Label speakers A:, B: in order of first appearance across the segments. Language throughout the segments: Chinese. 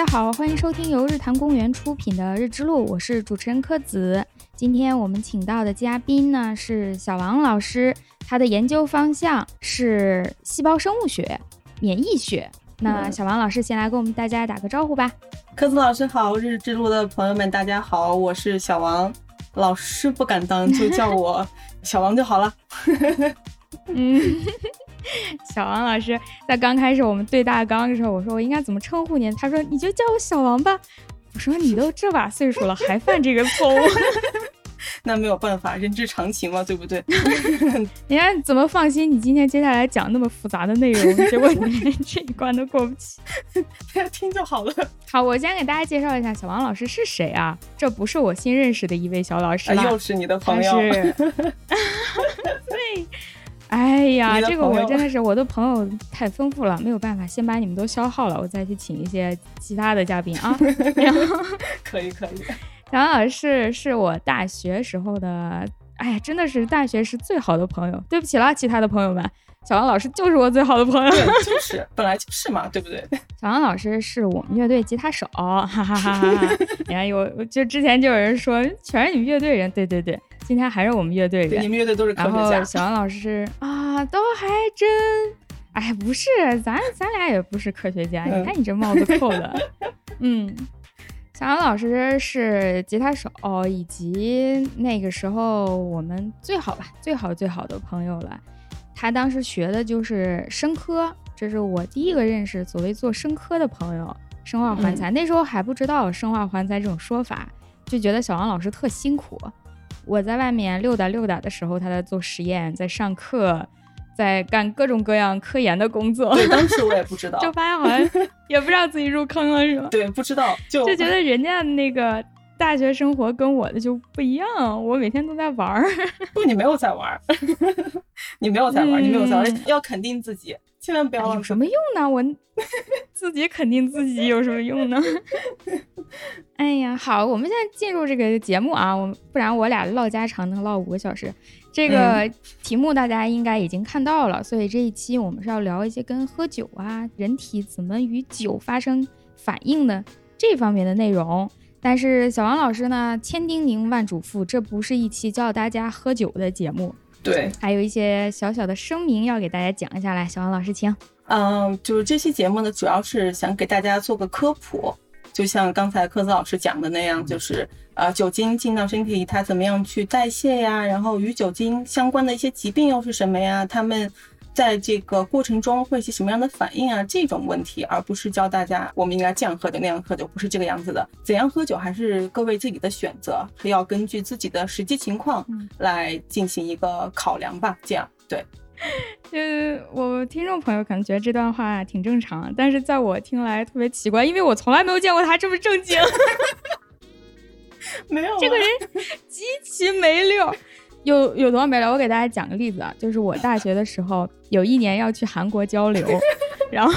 A: 大家好，欢迎收听由日坛公园出品的《日之路》，我是主持人柯子。今天我们请到的嘉宾呢是小王老师，他的研究方向是细胞生物学、免疫学。那小王老师先来跟我们大家打个招呼吧。
B: 柯子老师好，日之路的朋友们大家好，我是小王老师，不敢当，就叫我 小王就好了。
A: 嗯。小王老师在刚开始我们对大纲的时候，我说我应该怎么称呼您？他说你就叫我小王吧。我说你都这把岁数了还犯这个错误，
B: 那没有办法，人之常情嘛，对不对？
A: 你看怎么放心？你今天接下来讲那么复杂的内容，结果你连这一关都过不去，
B: 大家听就好了。
A: 好，我先给大家介绍一下小王老师是谁啊？这不是我新认识的一位小老师
B: 又是你的朋友。
A: 对。哎呀，这个我真的是 我的朋友太丰富了，没有办法，先把你们都消耗了，我再去请一些其他的嘉宾啊。
B: 可以可以，
A: 小王老师是我大学时候的，哎呀，真的是大学时最好的朋友。对不起了，其他的朋友们，小王老师就是我最好的朋友。
B: 就是本来就是嘛，对不对？
A: 小王老师是我们乐队吉他手，哈哈哈哈！你看有，就之前就有人说全是你们乐队人，对对对。今天还是我们乐队
B: 人，你们乐队都是科学家。
A: 然后小王老师啊，都还真，哎，不是，咱咱俩也不是科学家。你看你这帽子扣的，嗯，小王老师是吉他手，以及那个时候我们最好吧，最好最好的朋友了。他当时学的就是生科，这是我第一个认识所谓做生科的朋友，生化环材。那时候还不知道生化环材这种说法，就觉得小王老师特辛苦。我在外面溜达溜达的时候，他在做实验，在上课，在干各种各样科研的工作。
B: 对，当时我也不知道，
A: 就发现好像也不知道自己入坑了，是吗？
B: 对，不知道，就
A: 就觉得人家那个大学生活跟我的就不一样，我每天都在玩儿。
B: 不，你没有在玩儿，你没有在玩儿，你没有在玩儿，要肯定自己。千万不要
A: 有什么用呢？我自己肯定自己有什么用呢？哎呀，好，我们现在进入这个节目啊，我不然我俩唠家常能唠五个小时。这个题目大家应该已经看到了，所以这一期我们是要聊一些跟喝酒啊、人体怎么与酒发生反应的这方面的内容。但是小王老师呢，千叮咛万嘱咐，这不是一期教大家喝酒的节目。
B: 对，
A: 还有一些小小的声明要给大家讲一下来，小王老师请。
B: 嗯，就是这期节目呢，主要是想给大家做个科普，就像刚才科子老师讲的那样，就是呃，酒精进到身体里，它怎么样去代谢呀？然后与酒精相关的一些疾病又是什么呀？他们。在这个过程中会是什么样的反应啊？这种问题，而不是教大家我们应该这样喝酒那样喝酒，不是这个样子的。怎样喝酒还是各位自己的选择，是要根据自己的实际情况来进行一个考量吧。这样对。
A: 就我听众朋友可能觉得这段话挺正常，但是在我听来特别奇怪，因为我从来没有见过他这么正经。
B: 没有，
A: 这个人极其没溜。有有多没了？我给大家讲个例子啊，就是我大学的时候有一年要去韩国交流，然后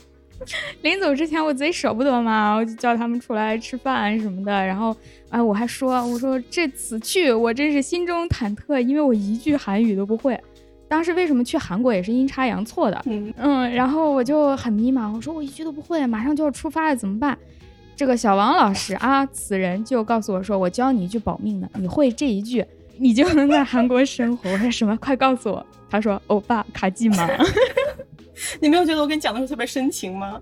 A: 临走之前我贼舍不得嘛，我就叫他们出来吃饭什么的。然后哎，我还说我说这次去我真是心中忐忑，因为我一句韩语都不会。当时为什么去韩国也是阴差阳错的，嗯，然后我就很迷茫，我说我一句都不会，马上就要出发了怎么办？这个小王老师啊，此人就告诉我说，我教你一句保命的，你会这一句。你就能在韩国生活？我说什么？快告诉我！他说：“欧巴卡季吗？”
B: 你没有觉得我跟你讲的时候特别深情吗？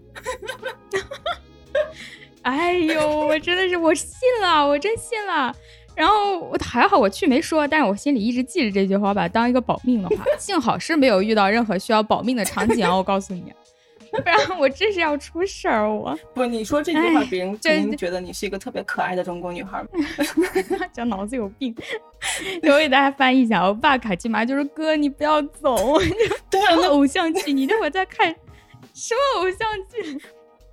A: 哎呦，我真的是我信了，我真信了。然后我还好我去没说，但是我心里一直记着这句话，把它当一个保命的话。幸好是没有遇到任何需要保命的场景啊！我告诉你。不然我这是要出事儿！我
B: 不，你说这句话，别人肯定觉得你是一个特别可爱的中国女孩。
A: 讲脑子有病。我给大家翻译一下，我爸卡其玛就是哥，你不要走。
B: 对啊，
A: 那偶像剧，你这会在看什么偶像剧？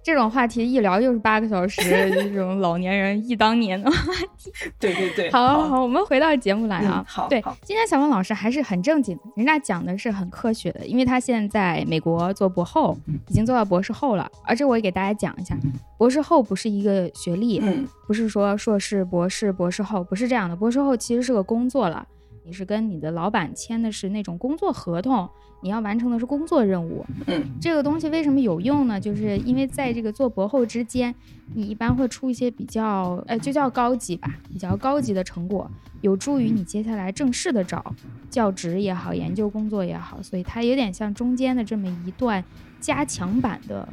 A: 这种话题一聊又是八个小时，这种老年人忆当年的话题。
B: 对对对，
A: 好，好，好，我们回到节目来啊。
B: 好，
A: 对，今天小王老师还是很正经，人家讲的是很科学的，因为他现在美国做博后，已经做到博士后了。而且我也给大家讲一下，博士后不是一个学历，不是说硕士、博士、博士后不是这样的，博士后其实是个工作了。你是跟你的老板签的是那种工作合同，你要完成的是工作任务。
B: 嗯，
A: 这个东西为什么有用呢？就是因为在这个做博后之间，你一般会出一些比较，呃，就叫高级吧，比较高级的成果，有助于你接下来正式的找教职也好，研究工作也好，所以它有点像中间的这么一段加强版的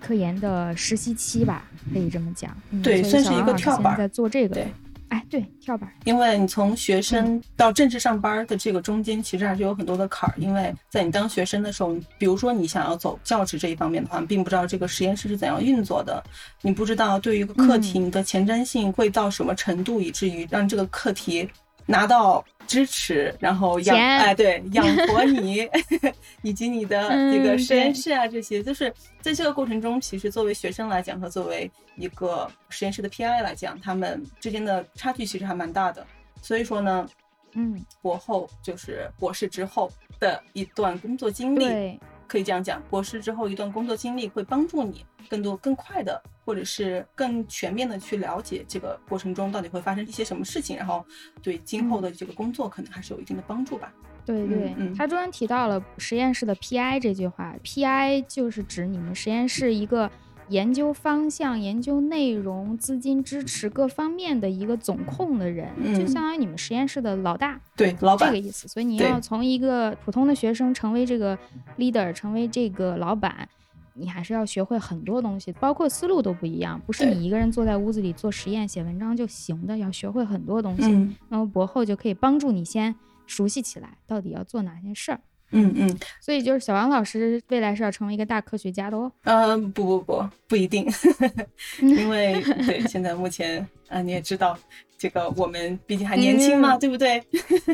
A: 科研的实习期吧，可以这么讲。嗯、
B: 对算是一个跳板
A: 现在在做这个。
B: 对，
A: 跳板。
B: 因为你从学生到正式上班的这个中间，其实还是有很多的坎儿。因为在你当学生的时候，比如说你想要走教职这一方面的话，你并不知道这个实验室是怎样运作的，你不知道对于一个课题
A: 嗯
B: 你的前瞻性会到什么程度，以至于让这个课题拿到支持，然后养
A: 钱。
B: 哎对养活你，以及你的这个
A: 嗯
B: 实验室啊这些，就是在这个过程中，其实作为学生来讲和作为一个实验室的 PI 来讲，他们之间的差距其实还蛮大的。所以说呢，
A: 嗯，
B: 博后就是博士之后的一段工作经历，
A: 对，
B: 可以这样讲，博士之后一段工作经历会帮助你更多、更快的，或者是更全面的去了解这个过程中到底会发生一些什么事情，然后对今后的这个工作可能还是有一定的帮助吧。
A: 对对，
B: 嗯嗯
A: 他中间提到了实验室的 PI 这句话，PI 就是指你们实验室一个研究方向、研究内容、资金支持各方面的一个总控的人，就
B: 嗯
A: 相当于你们实验室的老大，
B: 对，老板
A: 这个，意思。所以你要从一个普通的学生成为这个 leader，成为这个老板。你还是要学会很多东西，包括思路都不一样，不是你一个人坐在屋子里做实验、写文章就行的，要学会很多东西。
B: 嗯
A: 那么博后就可以帮助你先熟悉起来，到底要做哪些事儿。
B: 嗯嗯，
A: 所以就是小王老师未来是要成为一个大科学家的哦。
B: 呃，不不不，不一定 因为对现在目前啊、你也知道，这个我们毕竟还年轻嘛，
A: 嗯
B: 对不对？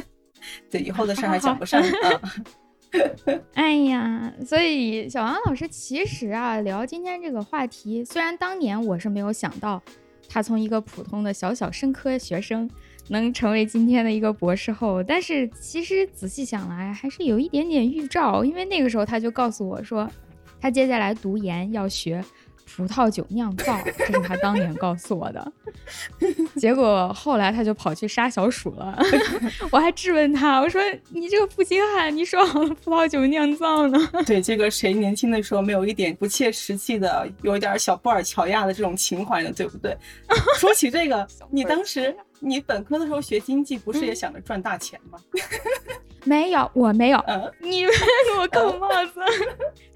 B: 对，以后的事儿还讲不上啊。
A: 哎呀，所以小王老师其实啊，聊今天这个话题，虽然当年我是没有想到，他从一个普通的小小生科学生能成为今天的一个博士后，但是其实仔细想来，还是有一点点预兆，因为那个时候他就告诉我说，他接下来读研要学。葡萄酒酿造，这是他当年告诉我的。结果后来他就跑去杀小鼠了。我还质问他，我说：“你这个负心汉，你说好了葡萄酒酿造呢
B: 对，这个谁年轻的时候没有一点不切实际的，有一点小布尔乔亚的这种情怀呢？对不对？说起这个，你当时你本科的时候学经济，不是也想着赚大钱吗？？”
A: 没有，我没有。
B: 嗯，
A: 你别给 我扣帽子，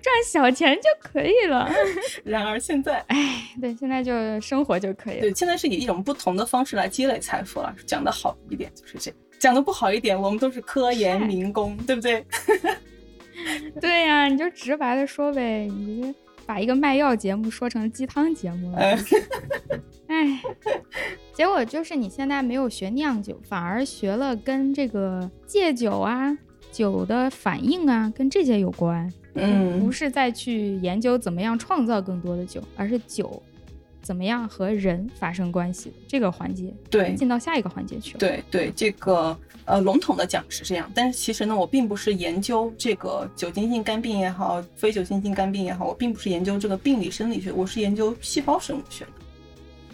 A: 赚小钱就可以了。
B: 然而现在，
A: 哎，对，现在就生活就可以了。
B: 对，现在是以一种不同的方式来积累财富了。讲的好一点就是这样，讲的不好一点，我们都是科研民工，对不对？
A: 对呀、你就直白的说呗，你这把一个卖药节目说成鸡汤节目了。
B: 嗯
A: 哎，结果就是你现在没有学酿酒，反而学了跟这个戒酒啊、酒的反应啊，跟这些有关。嗯不
B: 嗯，
A: 是再去研究怎么样创造更多的酒，而是酒怎么样和人发生关系这个环节，
B: 对，
A: 进到下一个环节去了。
B: 对对，这个呃笼统的讲是这样，但是其实呢，我并不是研究这个酒精性肝病也好，非酒精性肝病也好，我并不是研究这个病理生理学，我是研究细胞生物学的。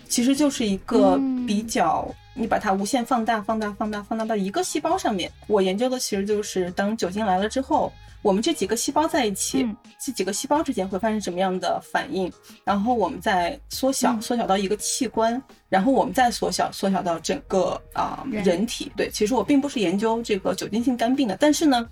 B: 其实就是一个
A: 嗯
B: 比较，你把它无限放大、放大、放大、放大到一个细胞上面。我研究的其实就是当酒精来了之后，我们这几个细胞在一起，
A: 嗯
B: 这几个细胞之间会发生什么样的反应，然后我们再缩小，
A: 嗯
B: 缩小到一个器官，然后我们再缩小，缩小到整个啊、
A: 人
B: 人体。对，其实我并不是研究这个酒精性肝病的，但是呢，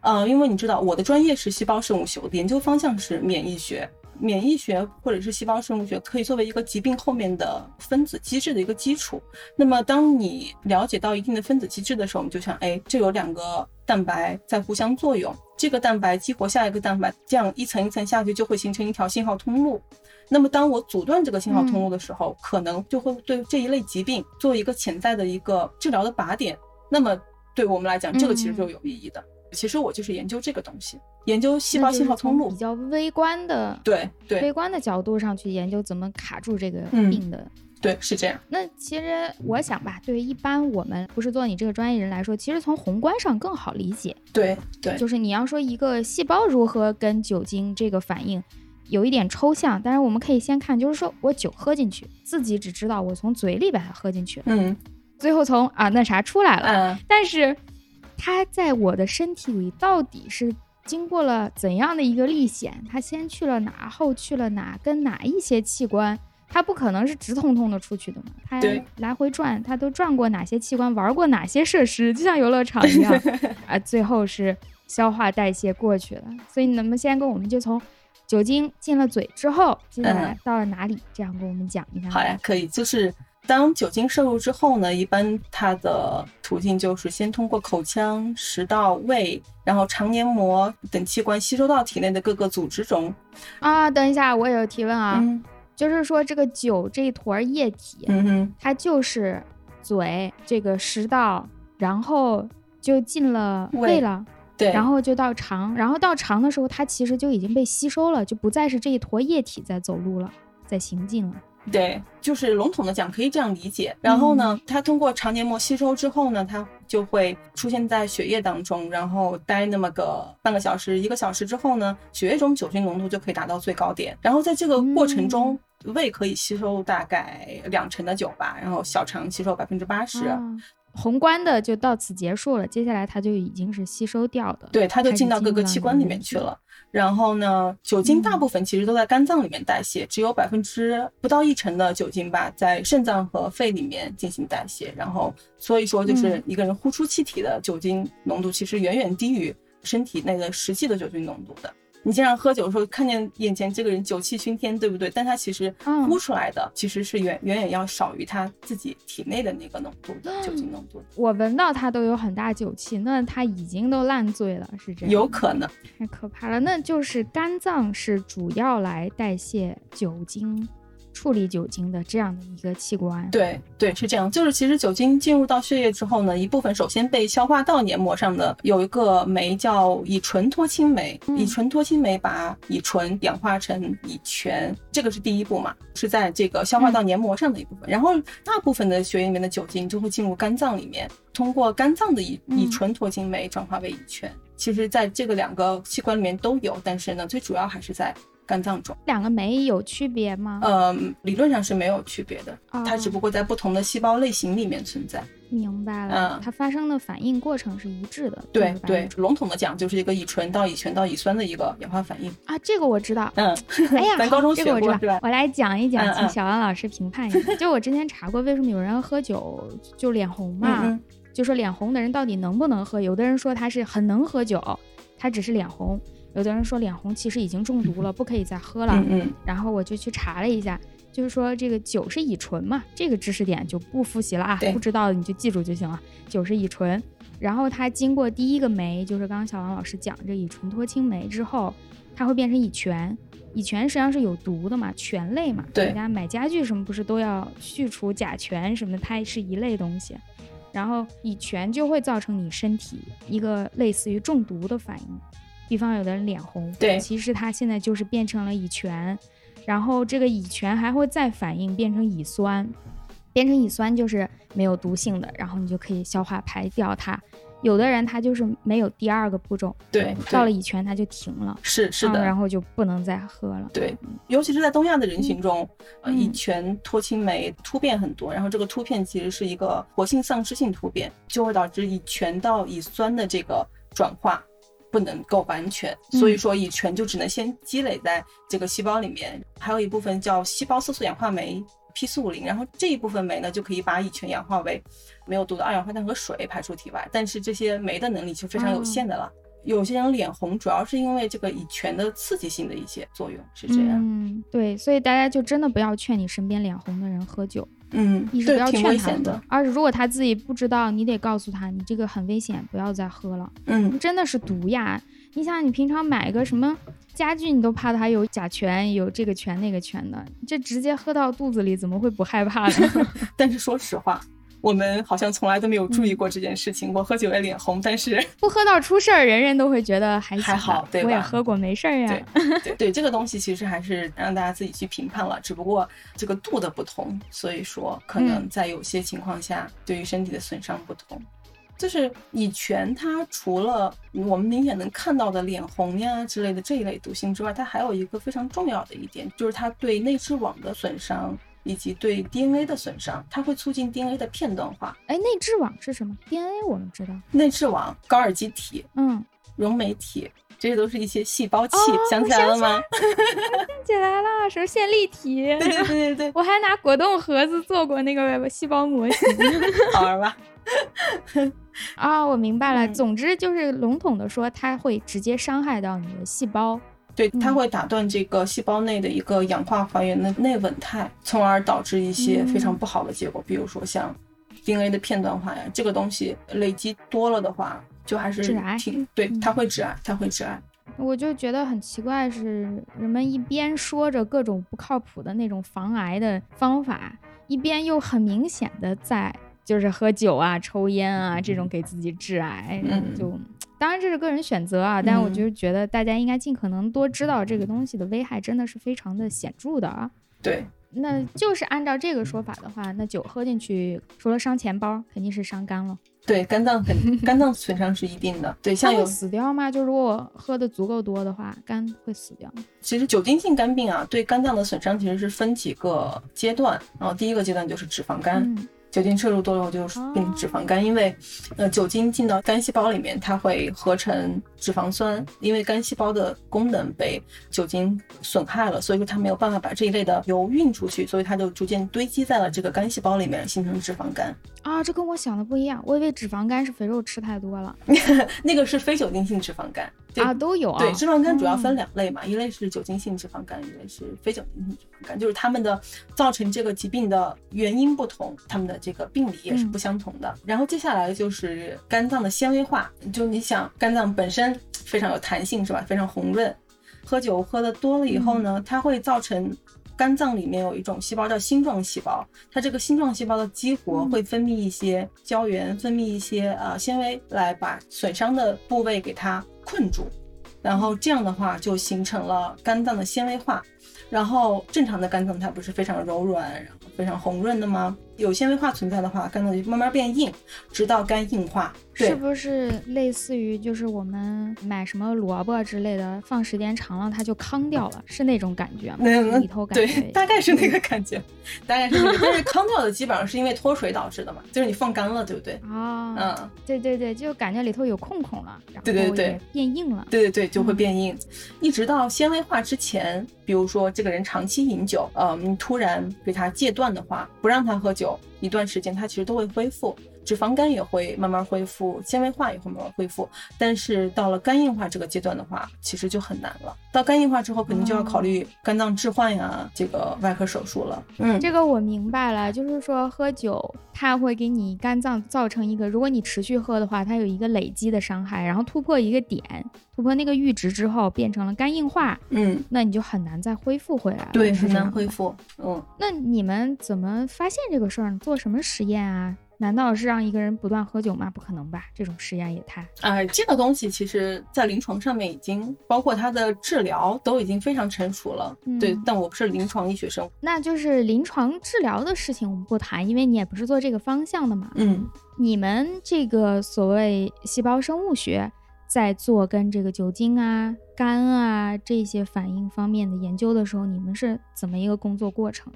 B: 呃，因为你知道我的专业是细胞生物学，我的研究方向是免疫学。免疫学或者是细胞生物学可以作为一个疾病后面的分子机制的一个基础。那么，当你了解到一定的分子机制的时候，我们就想，哎，这有两个蛋白在互相作用，这个蛋白激活下一个蛋白，这样一层一层下去就会形成一条信号通路。那么，当我阻断这个信号通路的时候，可能就会对这一类疾病做一个潜在的一个治疗的靶点。那么，对我们来讲，这个其实就有意义的。其实我就是研究这个东西，研究细胞信号通路
A: 比。较微观的。
B: 对对
A: 微观的角度上去研究怎么卡住这个
B: 嗯
A: 病的，
B: 对，是这样。
A: 那其实我想吧，对于一般我们不是做你这个专业人来说，其实从宏观上更好理解。
B: 对对
A: 就是你要说一个细胞如何跟酒精这个反应，有一点抽象，但是我们可以先看，就是说我酒喝进去，自己只知道我从嘴里把它喝进去了，
B: 嗯
A: 最后从啊那啥出来了，
B: 嗯
A: 但是它在我的身体里到底是经过了怎样的一个历险？它先去了哪，后去了哪，跟哪一些器官？它不可能是直通通的出去的嘛？它来回转，它都转过哪些器官，玩过哪些设施，就像游乐场一样 啊。最后是消化代谢过去了。所以，能不能先跟我们就从酒精进了嘴之后，接下来
B: 嗯
A: 到了哪里？这样跟我们讲一下。
B: 好呀，可以。就是当酒精摄入之后呢，一般它的途径就是先通过口腔、食道、胃，然后肠黏膜等器官吸收到体内的各个组织中。
A: 啊，等一下，我有提问啊，
B: 嗯
A: 就是说这个酒这一坨液体，
B: 嗯哼，
A: 它就是嘴这个食道，然后就进了
B: 胃
A: 胃了。
B: 对，
A: 然后就到肠，然后到肠的时候，它其实就已经被吸收了，就不再是这一坨液体在走路了，在行进了。
B: 对，就是笼统的讲，可以这样理解。然后呢，
A: 嗯
B: 它通过肠黏膜吸收之后呢，它就会出现在血液当中，然后待那么个半个小时、一个小时之后呢，血液中酒精浓度就可以达到最高点。然后在这个过程中，胃可以吸收大概两成的酒吧，然后小肠吸收百分之八十。
A: 啊宏观的就到此结束了，接下来它就已经是吸收掉的。
B: 对，它就进到各个器官里
A: 里面去
B: 了。然后呢，酒精大部分其实都在肝脏里面代谢，只有百分之不到一成的酒精吧在肾脏和肺里面进行代谢。然后所以说，就是
A: 嗯
B: 一个人呼出气体的酒精浓度其实远远低于身体内的实际的酒精浓度的。你经常喝酒的时候，看见眼前这个人酒气熏天，对不对？但他其实
A: 嗯
B: 呼出来的其实是远远远要少于他自己体内的那个浓度的酒精浓度，
A: 我闻到他都有很大酒气，那他已经都烂醉了，是这样？
B: 有可能。
A: 太可怕了。那就是肝脏是主要来代谢酒精、处理酒精的这样的一个器官。
B: 对对，是这样。就是其实酒精进入到血液之后呢，一部分首先被消化道黏膜上的有一个酶叫乙醇脱氢酶，
A: 嗯
B: 乙醇脱氢酶把乙醇氧化成乙醛，这个是第一步嘛，是在这个消化道黏膜上的一部分。然后大部分的血液里面的酒精就会进入肝脏里面，通过肝脏的乙
A: 嗯
B: 乙醇脱氢酶转化为乙醛。其实在这个两个器官里面都有，但是呢，最主要还是在肝脏中。
A: 两个酶有区别吗？
B: 呃，理论上是没有区别的，它
A: 哦
B: 只不过在不同的细胞类型里面存在。
A: 明白了，
B: 嗯
A: 它发生的反应过程是一致的。
B: 对
A: 这个
B: 对，笼统的讲就是一个乙醇到乙醛到乙酸的一个氧化反应。
A: 啊，这个我知道。
B: 嗯，
A: 哎呀，
B: 咱高中
A: 这个我知道我来讲一讲，请小王老师评判一下。就我之前查过，为什么有人喝酒就脸红嘛？
B: 嗯
A: 就说脸红的人到底能不能喝？有的人说他是很能喝酒，他只是脸红；有的人说脸红其实已经中毒了，不可以再喝了。
B: 嗯嗯
A: 然后我就去查了一下，就是说这个酒是乙醇嘛，这个知识点就不复习了啊，不知道的你就记住就行了。酒是乙醇，然后它经过第一个酶，就是刚刚小王老师讲这乙醇脱氢酶之后，它会变成乙醛。乙醛实际上是有毒的嘛，醛类嘛，
B: 对
A: 大家买家具什么不是都要去除甲醛什么的，它也是一类东西。然后乙醛就会造成你身体一个类似于中毒的反应，比方有的人脸红，
B: 对
A: 其实它现在就是变成了乙醛，然后这个乙醛还会再反应变成乙酸，变成乙酸就是没有毒性的，然后你就可以消化排掉它。有的人他就是没有第二个步骤，
B: 对
A: 到了乙醛他就停了，
B: 是是的，
A: 嗯然后就不能再喝了。
B: 对，尤其是在东亚的人群中，乙醛脱氢酶突变很多，然后这个突变其实是一个活性丧失性突变，就会导致乙醛到乙酸的这个转化不能够完全，所以
A: 嗯
B: 说乙醛就只能先积累在这个细胞里面，还有一部分叫细胞色素氧化酶 P 四五零，然后这一部分酶呢就可以把乙醛氧化为没有毒的二氧化碳和水排出体外，但是这些酶的能力是非常有限的了。有些人脸红，主要是因为这个乙醛的刺激性的一些作用，是这样。
A: 嗯，对，所以大家就真的不要劝你身边脸红的人喝酒，
B: 嗯，
A: 一是不要劝他二是如果他自己不知道，你得告诉他，你这个很危险，不要再喝了，
B: 嗯，
A: 真的是毒呀！你想，你平常买个什么家具，你都怕它有甲醛，有这个醛那个醛的，这直接喝到肚子里，怎么会不害怕呢？
B: 但是说实话，我们好像从来都没有注意过这件事情。我喝酒也脸红，但是
A: 不喝到出事儿，人人都会觉得还
B: 还好
A: 吧
B: 对吧
A: 我也喝过，没事儿呀。
B: 对对对，这个东西其实还是让大家自己去评判了，只不过这个度的不同，所以说可能
A: 嗯
B: 在有些情况下对于身体的损伤不同。就是乙醛，它除了我们明显能看到的脸红呀之类的这一类毒性之外，它还有一个非常重要的一点，就是它对内视网的损伤以及对 DNA 的损伤，它会促进 DNA 的片段化。
A: 哎，内质网是什么？DNA 我们知道，
B: 内质网、高尔基体、
A: 嗯，
B: 溶酶体，这些都是一些细胞器，
A: 哦
B: 想起来了吗？
A: 想起来了，什么线粒体？
B: 对对对对对，
A: 我还拿果冻盒子做过那个细胞模型。
B: 好玩吧？
A: 啊、我明白了。
B: 嗯
A: 总之就是笼统的说，它会直接伤害到你的细胞。
B: 对，
A: 嗯。
B: 它会打断这个细胞内的一个氧化还原的内稳态，从而导致一些非常不好的结果，比如说像 DNA 的片段化呀，这个东西累积多了的话，就还是
A: 致癌
B: 挺对，
A: 嗯。
B: 它会致癌，它会致癌。
A: 我就觉得很奇怪，是人们一边说着各种不靠谱的那种防癌的方法，一边又很明显的在就是喝酒啊、抽烟啊这种给自己致癌，
B: 嗯。
A: 就当然这是个人选择啊，但是我
B: 嗯
A: 就是觉得大家应该尽可能多知道这个东西的危害真的是非常的显著的啊。
B: 对，
A: 那就是按照这个说法的话，那酒喝进去除了伤钱包，肯定是伤肝了。
B: 对，肝脏很肝脏损伤是一定的。对，像有
A: 死掉吗？就如果我喝的足够多的话，肝会死掉？
B: 其实酒精性肝病啊，对肝脏的损伤其实是分几个阶段。然后第一个阶段就是脂肪肝，
A: 嗯
B: 酒精摄入多了我就变成脂肪肝，因为呃酒精进到肝细胞里面，它会合成脂肪酸，因为肝细胞的功能被酒精损害了，所以说它没有办法把这一类的油运出去，所以它就逐渐堆积在了这个肝细胞里面，形成脂肪肝。
A: 啊，这跟我想的不一样，我以为脂肪肝是肥肉吃太多了
B: 那个是非酒精性脂肪肝。对
A: 啊，都有啊。
B: 对，脂肪肝主要分
A: 嗯
B: 两类嘛，一类是酒精性脂肪肝，一类是非酒精性脂肪肝，就是它们的造成这个疾病的原因不同，它们的这个病理也是不相同的。然后接下来就是肝脏的纤维化，就你想肝脏本身非常有弹性是吧，非常红润，喝酒喝的多了以后呢，它会造成。肝脏里面有一种细胞叫星状细胞，它这个星状细胞的激活
A: 嗯
B: 会分泌一些胶原，分泌一些呃纤维来把损伤的部位给它困住，然后这样的话就形成了肝脏的纤维化。然后正常的肝脏它不是非常柔软，然后非常红润的吗？有纤维化存在的话，肝脏就慢慢变硬，直到肝硬化。
A: 是，不是类似于就是我们买什么萝卜之类的，放时间长了它就糠掉了，是那种感觉吗？
B: 那
A: 里头感
B: 对
A: 觉，
B: 大概是那个感觉，大概是那个。但是糠掉的基本上是因为脱水导致的嘛，就是你放干了，对不对？
A: 啊，
B: 嗯，
A: 对对对，就感觉里头有空空了，然后
B: 对对对
A: 变硬了。
B: 对对对，就会
A: 嗯
B: 变硬，一直到纤维化之前，比如说这个人长期饮酒，呃，你突然给他戒断的话，不让他喝酒一段时间，它其实都会恢复，脂肪肝也会慢慢恢复，纤维化也会慢慢恢复。但是到了肝硬化这个阶段的话，其实就很难了。到肝硬化之后，肯定就要考虑肝脏置换呀，这个外科手术了。嗯，
A: 这个我明白了，就是说喝酒它会给你肝脏造成一个，如果你持续喝的话，它有一个累积的伤害，然后突破一个点，突破那个阈值之后变成了肝硬化，
B: 嗯，
A: 那你就很难再恢复回来了。
B: 对，很。难恢复。嗯。
A: 那你们怎么发现这个事儿呢？做什么实验啊？难道是让一个人不断喝酒吗？不可能吧，这种实验也太……
B: 哎，这个东西其实在临床上面已经包括它的治疗都已经非常成熟了。对
A: 嗯，
B: 但我不是临床医学生。
A: 那就是临床治疗的事情我们不谈，因为你也不是做这个方向的嘛。
B: 嗯，
A: 你们这个所谓细胞生物学在做跟这个酒精啊、肝啊这些反应方面的研究的时候，你们是怎么一个工作过程？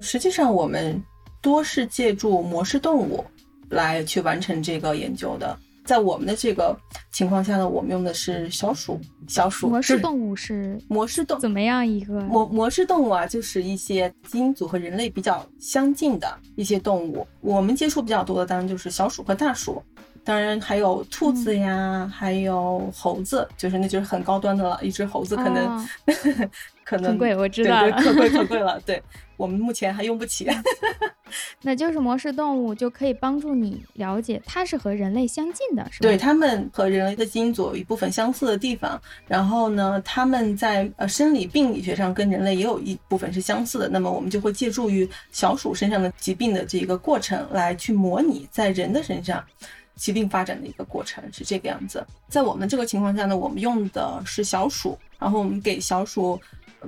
B: 实际上我们多是借助模式动物来去完成这个研究的。在我们的这个情况下呢，我们用的是小鼠，小鼠
A: 模式动物是
B: 模式动
A: 怎么样一个？
B: 模模式动物啊，就是一些基因组和人类比较相近的一些动物。我们接触比较多的当然就是小鼠和大鼠，当然还有兔子呀，还有猴子，就是那就是很高端的了。一只猴子可能、
A: 哦
B: 可能
A: 很贵，我知道了。
B: 对可贵可贵了。对我们目前还用不起。
A: 那就是模式动物就可以帮助你了解它是和人类相近的，是吧？
B: 对，它们和人类的基因组有一部分相似的地方，然后呢，它们在呃生理病理学上跟人类也有一部分是相似的。那么我们就会借助于小鼠身上的疾病的这个过程来去模拟在人的身上疾病发展的一个过程，是这个样子。在我们这个情况下呢，我们用的是小鼠，然后我们给小鼠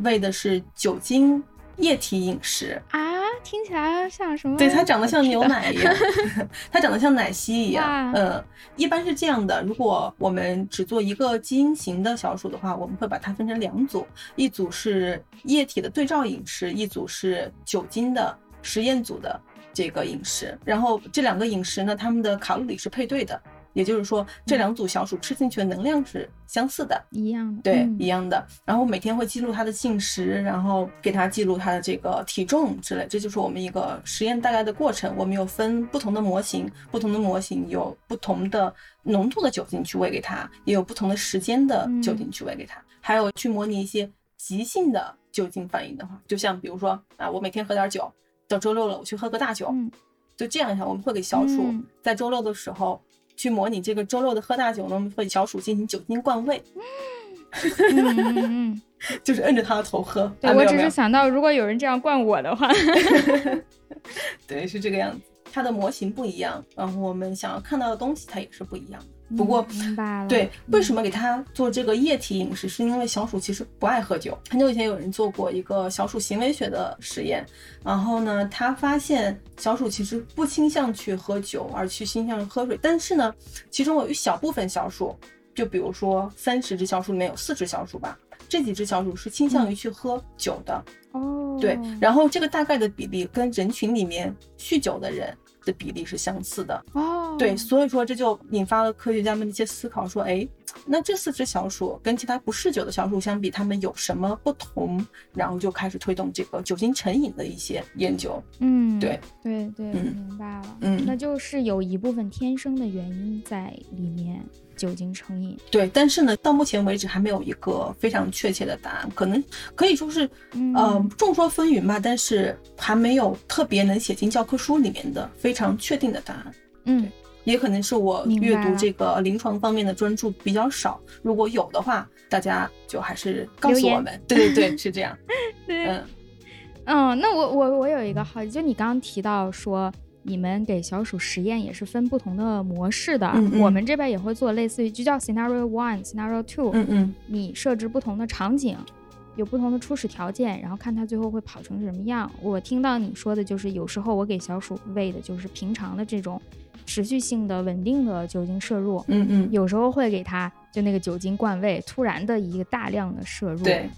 B: 喂的是酒精液体饮食。
A: 啊，听起来像什么？
B: 对，它长得像牛奶一样，它长得像奶昔一样。嗯，一般是这样的。如果我们只做一个基因型的小鼠的话，我们会把它分成两组，一组是液体的对照饮食，一组是酒精的实验组的这个饮食。然后这两个饮食呢，它们的卡路里是配对的，也就是说这两组小鼠吃进去的能量是相似的。
A: 一样的，
B: 对，
A: 嗯
B: 一样的。然后每天会记录它的进食，然后给它记录它的这个体重之类，这就是我们一个实验大概的过程。我们有分不同的模型，不同的模型有不同的浓度的酒精去喂给它，也有不同的时间的酒精去喂给它，还有去模拟一些急性的酒精反应的话，就像比如说啊，我每天喝点酒，到周六了我去喝个大酒，
A: 嗯
B: 就这样一下，我们会给小鼠
A: 嗯
B: 在周六的时候。去模拟这个周六的喝大酒呢，我们会小鼠进行酒精灌胃，
A: 嗯
B: 就是摁着它的头喝。
A: 对我只是想到，如果有人这样灌我的话，
B: 对，是这个样子。它的模型不一样，然后我们想要看到的东西它也是不一样的。不过
A: 嗯明白了，
B: 对，为什么给他做这个液体饮食？是因为小鼠其实不爱喝酒。很久以前有人做过一个小鼠行为学的实验，然后呢，他发现小鼠其实不倾向去喝酒，而去倾向于喝水。但是呢，其中有一小部分小鼠，就比如说三十只小鼠里面有四只小鼠吧，这几只小鼠是倾向于去喝酒的。
A: 哦，
B: 对，然后这个大概的比例跟人群里面酗酒的人的比例是相似的。
A: 哦，
B: 对，所以说这就引发了科学家们的一些思考，说，哎，那这四只小鼠跟其他不嗜酒的小鼠相比，它们有什么不同？然后就开始推动这个酒精成瘾的一些研究。
A: 嗯，
B: 对
A: 对对，
B: 嗯
A: 明白了，
B: 嗯
A: 那就是有一部分天生的原因在里面，酒精成瘾，
B: 对，但是呢，到目前为止还没有一个非常确切的答案，可能可以说是，
A: 嗯
B: 呃，众说纷纭吧，但是还没有特别能写进教科书里面的非常确定的答案。
A: 嗯
B: 也可能是我阅读这个临床方面的专注比较少，如果有的话，大家就还是告诉我们。对对对，是这样。
A: 对，
B: 嗯
A: 嗯，那我我我有一个好奇，就你刚刚提到说。你们给小鼠实验也是分不同的模式的，
B: 嗯嗯。
A: 我们这边也会做类似于就叫 scenario one、scenario two，、
B: 嗯嗯。
A: 你设置不同的场景，有不同的初始条件，然后看它最后会跑成什么样。我听到你说的就是，有时候我给小鼠喂的就是平常的这种持续性的、稳定的酒精摄入，
B: 嗯嗯，
A: 有时候会给它就那个酒精灌喂，突然的一个大量的摄入。
B: 对，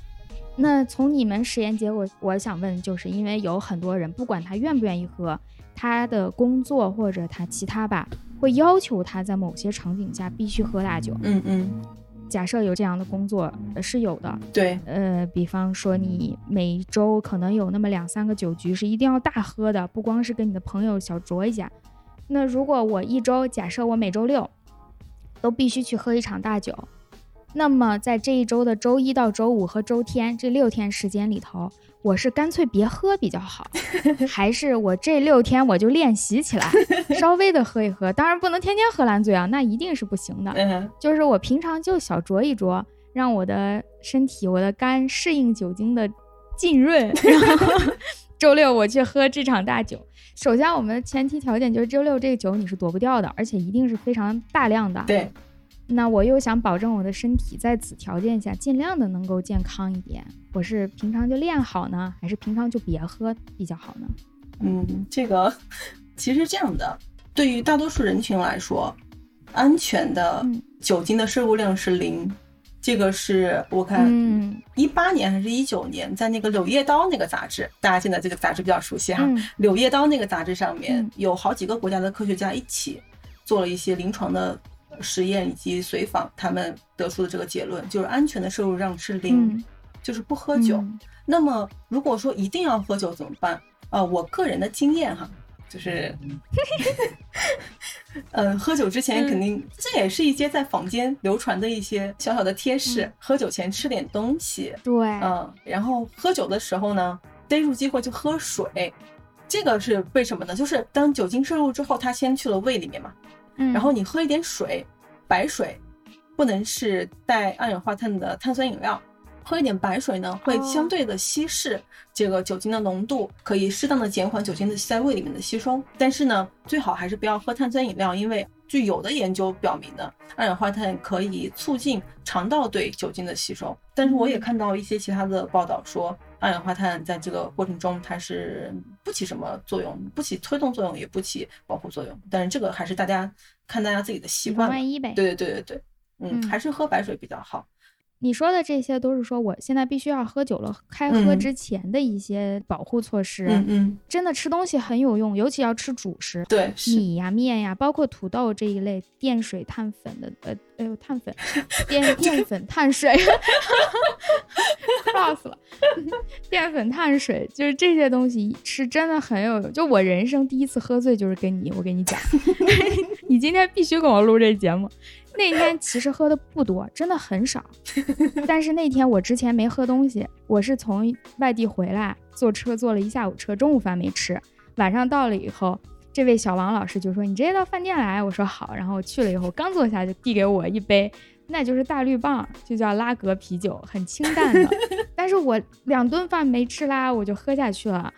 A: 那从你们实验结果，我想问，就是因为有很多人，不管他愿不愿意喝，他的工作或者他其他吧，会要求他在某些场景下必须喝大酒。
B: 嗯嗯
A: 假设有这样的工作呃是有的，
B: 对，
A: 呃，比方说你每周可能有那么两三个酒局是一定要大喝的，不光是跟你的朋友小酌一下。那如果我一周，假设我每周六都必须去喝一场大酒，那么在这一周的周一到周五和周天这六天时间里头，我是干脆别喝比较好，还是我这六天我就练习起来，稍微的喝一喝？当然不能天天喝烂醉啊，那一定是不行的。
B: 嗯
A: 就是我平常就小酌一酌，让我的身体、我的肝适应酒精的浸润，然后周六我去喝这场大酒。首先，我们的前提条件就是周六这个酒你是躲不掉的，而且一定是非常大量的。
B: 对，
A: 那我又想保证我的身体在此条件下尽量的能够健康一点，我是平常就练好呢，还是平常就别喝比较好呢？
B: 嗯，这个其实这样的，对于大多数人群来说，安全的
A: 嗯
B: 酒精的摄入量是零。这个是我看
A: 嗯
B: 一八年还是一九年，在那个《柳叶刀》那个杂志，大家现在这个杂志比较熟悉哈，
A: 嗯
B: 柳叶刀》那个杂志上面
A: 嗯
B: 有好几个国家的科学家一起做了一些临床的实验以及随访，他们得出的这个结论就是安全的摄入量是零，
A: 嗯，
B: 就是不喝酒。
A: 嗯
B: 那么如果说一定要喝酒怎么办？呃，我个人的经验哈，就是，呃，喝酒之前肯定，这也是一些在坊间流传的一些小小的贴士，
A: 嗯
B: 喝酒前吃点东西，
A: 对，
B: 嗯，然后喝酒的时候呢，逮住机会就喝水。这个是为什么呢？就是当酒精摄入之后，它先去了胃里面嘛，
A: 嗯
B: 然后你喝一点水，白水，不能是带二氧化碳的碳酸饮料。喝一点白水呢，会
A: 哦
B: 相对的稀释这个酒精的浓度，可以适当的减缓酒精的在胃里面的吸收。但是呢，最好还是不要喝碳酸饮料，因为据有的研究表明呢，二氧化碳可以促进肠道对酒精的吸收。但是我也看到一些其他的报道说，二氧化碳在这个过程中它是不不起什么作用，不起推动作用，也不起保护作用。但是这个还是大家看大家自己的习惯，
A: 万一呗。
B: 对对对对对，嗯，还是喝白水比较好。
A: 你说的这些都是说我现在必须要喝酒了，开喝之前的一些保护措施。
B: 嗯嗯，
A: 真的吃东西很有用，尤其要吃主食，
B: 对，
A: 米呀、面呀，包括土豆这一类淀水碳粉的，呃，哎呦，碳粉，淀淀粉碳水，笑死了，淀粉碳水就是这些东西吃真的很有用。就我人生第一次喝醉就是跟你，我跟你讲，你今天必须跟我录这节目。那天其实喝的不多，真的很少。但是那天我之前没喝东西，我是从外地回来，坐车坐了一下午车，中午饭没吃。晚上到了以后，这位小王老师就说：“你直接到饭店来。”我说：“好。”然后我去了以后，刚坐下就递给我一杯，那就是大绿棒，就叫拉格啤酒，很清淡的。但是我两顿饭没吃啦，我就喝下去了。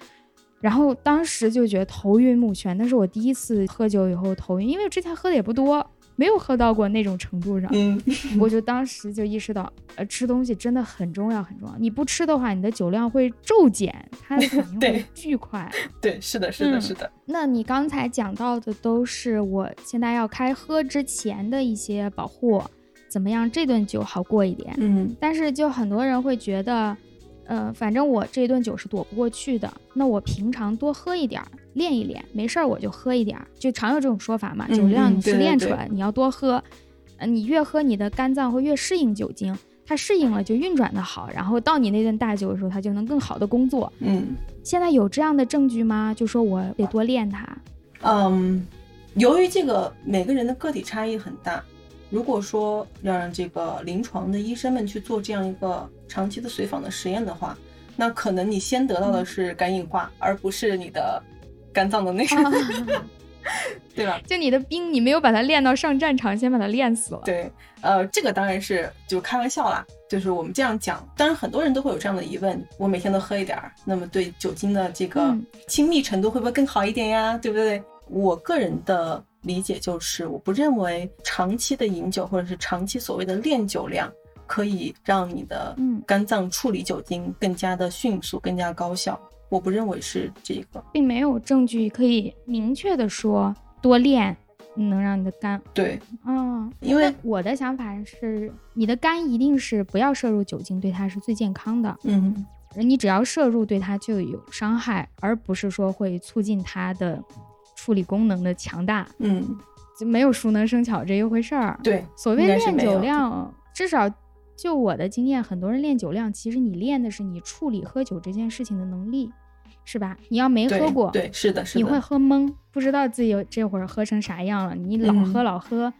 A: 然后当时就觉得头晕目眩，那是我第一次喝酒以后头晕，因为之前喝的也不多。没有喝到过那种程度上，
B: 嗯，
A: 我就当时就意识到，呃，吃东西真的很重要，很重要。你不吃的话，你的酒量会骤减，它的反应会巨快。
B: 对，是的，是的，是的。
A: 那你刚才讲到的都是我现在要开喝之前的一些保护，怎么样这顿酒好过一点？
B: 嗯，
A: 但是就很多人会觉得。呃，反正我这顿酒是躲不过去的。那我平常多喝一点儿，练一练，没事儿我就喝一点儿，就常有这种说法嘛。酒量你是练出来，你要多喝。呃，你越喝，你的肝脏会越适应酒精，它适应了就运转的好，然后到你那顿大酒的时候，它就能更好的工作。
B: 嗯，
A: 现在有这样的证据吗？就说我得多练它。
B: 嗯，由于这个每个人的个体差异很大。如果说要让这个临床的医生们去做这样一个长期的随访的实验的话，那可能你先得到的是肝硬化，而不是你的肝脏的那个，对吧？
A: 就你的兵，你没有把它练到上战场，先把它练死了。
B: 对，呃，这个当然是就开玩笑啦，就是我们这样讲。当然，很多人都会有这样的疑问：我每天都喝一点儿，那么对酒精的这个亲密程度会不会更好一点呀？对不对？我个人的。理解就是，我不认为长期的饮酒或者是长期所谓的练酒量可以让你的肝脏处理酒精更加的迅速、更加高效。我不认为是这个，
A: 并没有证据可以明确的说多练能让你的肝
B: 对，
A: 嗯，
B: 因为
A: 我的想法是，你的肝一定是不要摄入酒精，对它是最健康的。
B: 嗯，
A: 你只要摄入，对它就有伤害，而不是说会促进它的。处理功能的强大，
B: 嗯，
A: 就没有熟能生巧这一回事儿。
B: 对，
A: 所谓练酒量，至少就我的经验，很多人练酒量，其实你练的是你处理喝酒这件事情的能力，是吧？你要没喝过，
B: 对，是的，是
A: 的，你会喝懵，不知道自己这会儿喝成啥样了。你老喝老喝，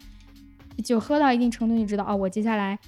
A: 酒喝到一定程度，你知道哦，我接下来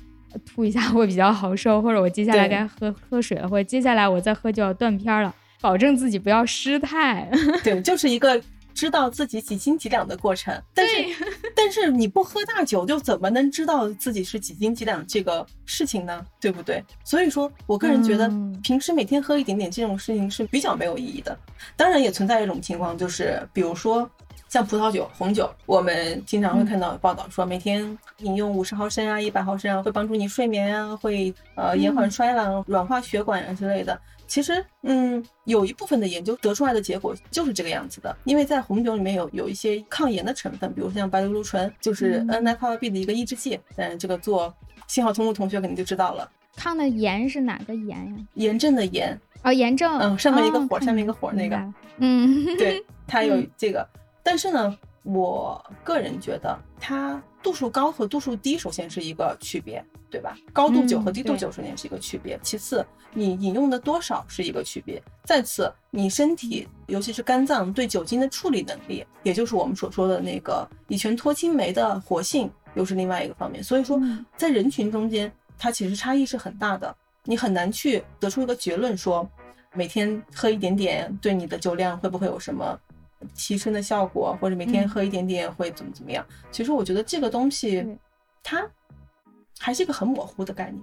A: 吐一下会比较好受，或者我接下来该喝喝水了，或者接下来我再喝就要断片了，保证自己不要失态。
B: 对，就是一个。知道自己几斤几两的过程，但是 但是你不喝大酒，就怎么能知道自己是几斤几两这个事情呢？对不对？所以说我个人觉得，平时每天喝一点点这种事情是比较没有意义的。当然也存在一种情况，就是比如说像葡萄酒、红酒，我们经常会看到报道说，每天饮用五十毫升啊、一百毫升啊，会帮助你睡眠啊，会呃延缓衰老、软化血管啊之类的。其实，嗯，有一部分的研究得出来的结果就是这个样子的，因为在红酒里面有有一些抗炎的成分，比如像白藜芦醇，就是 n f r b 的一个抑制剂。但这个做信号通路同学肯定就知道了。
A: 抗的炎是哪个炎呀？
B: 炎症的炎。
A: 哦，炎症。
B: 嗯，上面一个火，上面一个火那个。
A: 嗯，
B: 对，它有这个。但是呢，我个人觉得它度数高和度数低，首先是一个区别。对吧？高度酒和低度酒首先是一个区别，其次你饮用的多少是一个区别，再次你身体尤其是肝脏对酒精的处理能力，也就是我们所说的那个乙醛脱氢酶的活性，又是另外一个方面。所以说，在人群中间，它其实差异是很大的，你很难去得出一个结论说，每天喝一点点对你的酒量会不会有什么提升的效果，或者每天喝一点点会怎么怎么样？其实我觉得这个东西，它。还是一个很模糊的概念，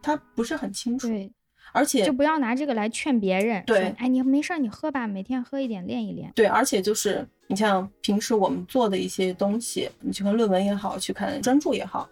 B: 它不是很清楚。
A: 对，
B: 而且
A: 就不要拿这个来劝别人。
B: 对，
A: 哎，你没事儿，你喝吧，每天喝一点，练一练。
B: 对，而且就是你像平时我们做的一些东西，你去看论文也好，去看专著也好，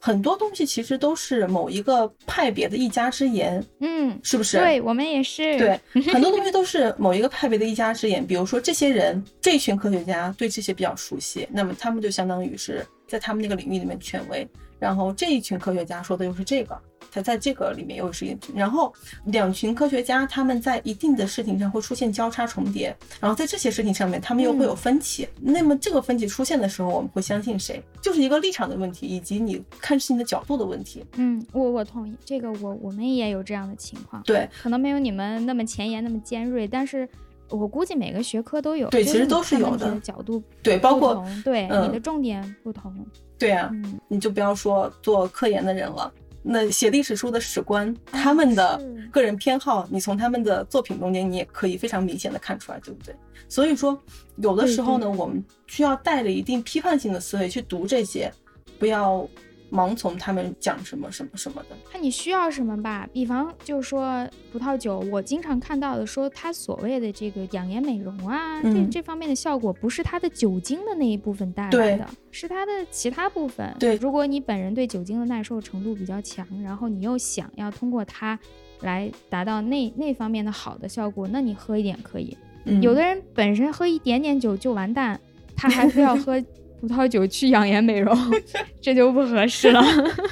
B: 很多东西其实都是某一个派别的一家之言，
A: 嗯，
B: 是不是？
A: 对我们也是。
B: 对，很多东西都是某一个派别的一家之言。比如说，这些人这一群科学家对这些比较熟悉，那么他们就相当于是在他们那个领域里面权威。然后这一群科学家说的又是这个，他在这个里面又是一群。然后两群科学家他们在一定的事情上会出现交叉重叠，然后在这些事情上面他们又会有分歧。那么这个分歧出现的时候，我们会相信谁？就是一个立场的问题，以及你看事情的角度的问题。
A: 嗯，我我同意这个，我我们也有这样的情况。
B: 对，
A: 可能没有你们那么前沿，那么尖锐，但是我估计每个学科都有。
B: 对，其实都
A: 是
B: 有的
A: 角度。
B: 对，包括
A: 对
B: 你
A: 的重点不同。
B: 对啊，你就不要说做科研的人了，那写历史书的史官，他们的个人偏好，你从他们的作品中间，你也可以非常明显的看出来，对不对？所以说，有的时候呢，我们需要带着一定批判性的思维去读这些，不要。盲从他们讲什么什么什么的，
A: 看你需要什么吧。比方就说葡萄酒，我经常看到的说它所谓的这个养颜美容啊，这这方面的效果不是它的酒精的那一部分带来的，是它的其他部分。
B: 对，
A: 如果你本人对酒精的耐受程度比较强，然后你又想要通过它来达到那那方面的好的效果，那你喝一点可以。有的人本身喝一点点酒就完蛋，他还非要喝。葡萄酒去养颜美容，这就不合适了。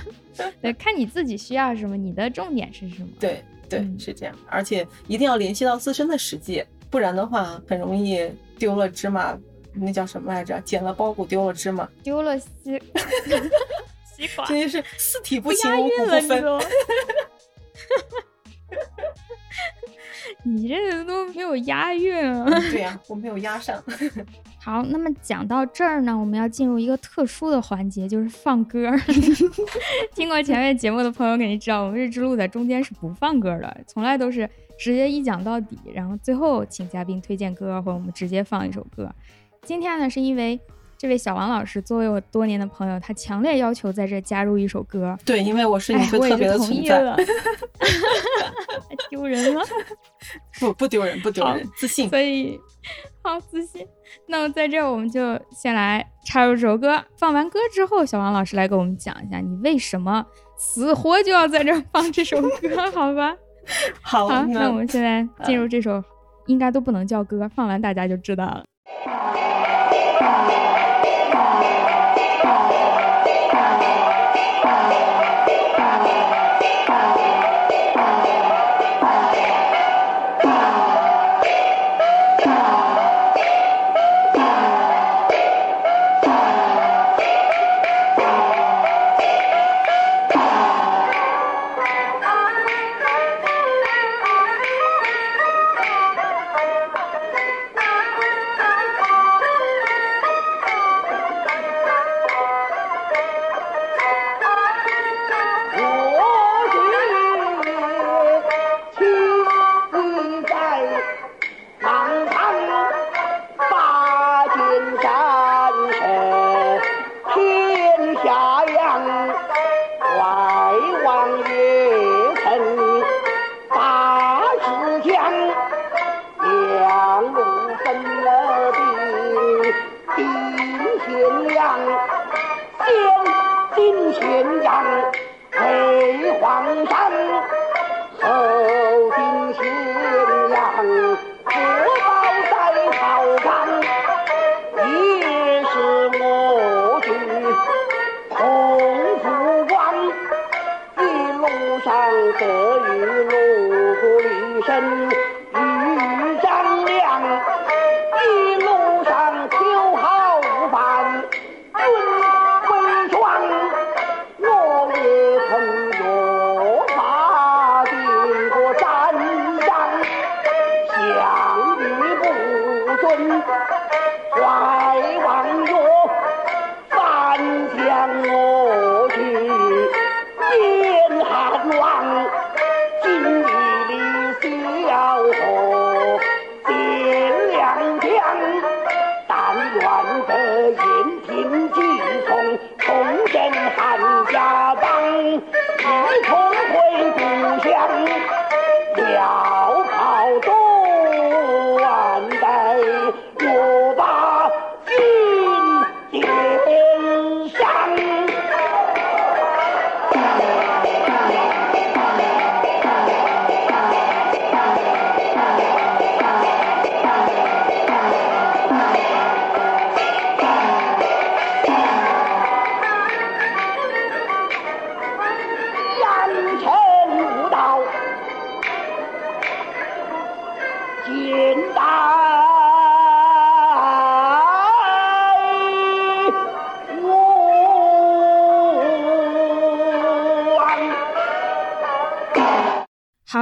A: 对，看你自己需要什么，你的重点是什么？
B: 对对，是这样。而且一定要联系到自身的实际，不然的话很容易丢了芝麻，那叫什么来着？捡了包谷丢了芝麻，
A: 丢了西 西瓜，
B: 真的是四体不勤，五谷不分。
A: 你这人都没有押韵啊！
B: 对呀，我没有押上。
A: 好，那么讲到这儿呢，我们要进入一个特殊的环节，就是放歌。听过前面节目的朋友肯定知道，我们日之路在中间是不放歌的，从来都是直接一讲到底，然后最后请嘉宾推荐歌，或者我们直接放一首歌。今天呢，是因为。这位小王老师作为我多年的朋友，他强烈要求在这加入一首歌。
B: 对，因为我是你最特别的存在。
A: 丢人了？
B: 不，不丢人，不丢人，自信。
A: 所以，好自信。那么在这儿，我们就先来插入这首歌。放完歌之后，小王老师来给我们讲一下，你为什么死活就要在这儿放这首歌？好吧？
B: 好，
A: 那我们现在进入这首，应该都不能叫歌，放完大家就知道了。
C: 得与禄，
D: 不离身。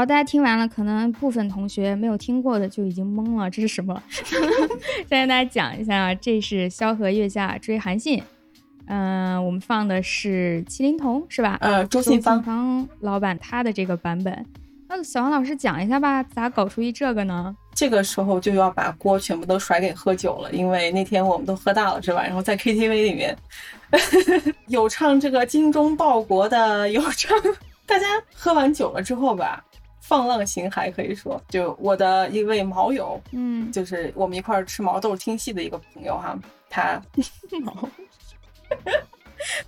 A: 好，大家听完了，可能部分同学没有听过的就已经懵了，这是什么？再跟大家讲一下啊，这是萧何月下追韩信。嗯、我们放的是麒麟童是吧？
B: 呃，周
A: 周
B: 信芳，
A: 芳老板他的这个版本。那小王老师讲一下吧，咋搞出一这个呢？
B: 这个时候就要把锅全部都甩给喝酒了，因为那天我们都喝大了，是吧？然后在 KTV 里面 有唱这个精忠报国的，有唱大家喝完酒了之后吧，放浪形骸，可以说，就我的一位毛友，
A: 嗯，
B: 就是我们一块儿吃毛豆听戏的一个朋友哈，他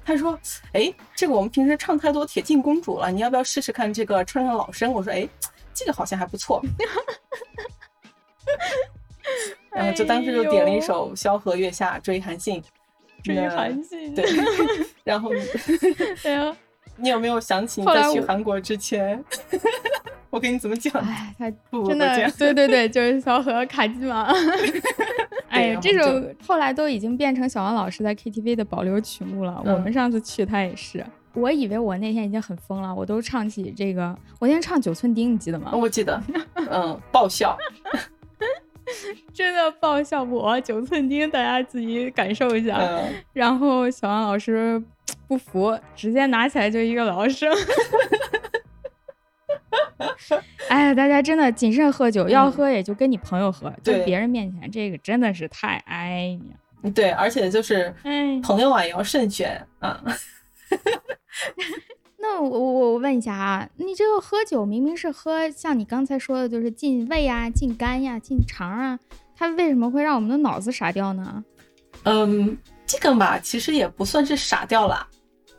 B: 他说：“哎，这个我们平时唱太多《铁镜公主》了，你要不要试试看这个唱唱老生？”我说：“哎，这个好像还不错。”然后就当时就点了一首《萧何月下追韩信》，
A: 追韩信。
B: 对，然后你
A: 哎呀，
B: 你有没有想起你在去韩国之前，我给你怎么讲？
A: 哎，他
B: 不不
A: 真的
B: 这样，
A: 对对对，就是小何卡基嘛。哎呀，这首后来都已经变成小王老师在 KTV 的保留曲目了。
B: 嗯
A: 我们上次去他也是，我以为我那天已经很疯了，我都唱起这个，我那天唱九寸钉，你记得吗？
B: 我记得，嗯，爆笑，
A: 真的爆笑我九寸钉，大家自己感受一下。
B: 嗯，
A: 然后小王老师不服，直接拿起来就一个老生。哎呀，大家真的谨慎喝酒，要喝也就跟你朋友喝，在
B: 对
A: 别人面前这个真的是太哎呀，
B: 对，而且就是
A: 哎。
B: 朋友啊也要慎选啊。
A: 那我我我问一下啊，你这个喝酒明明是喝像你刚才说的，就是进胃呀、进肝呀、进肠啊，它为什么会让我们的脑子傻掉呢？
B: 嗯，这个嘛，其实也不算是傻掉了，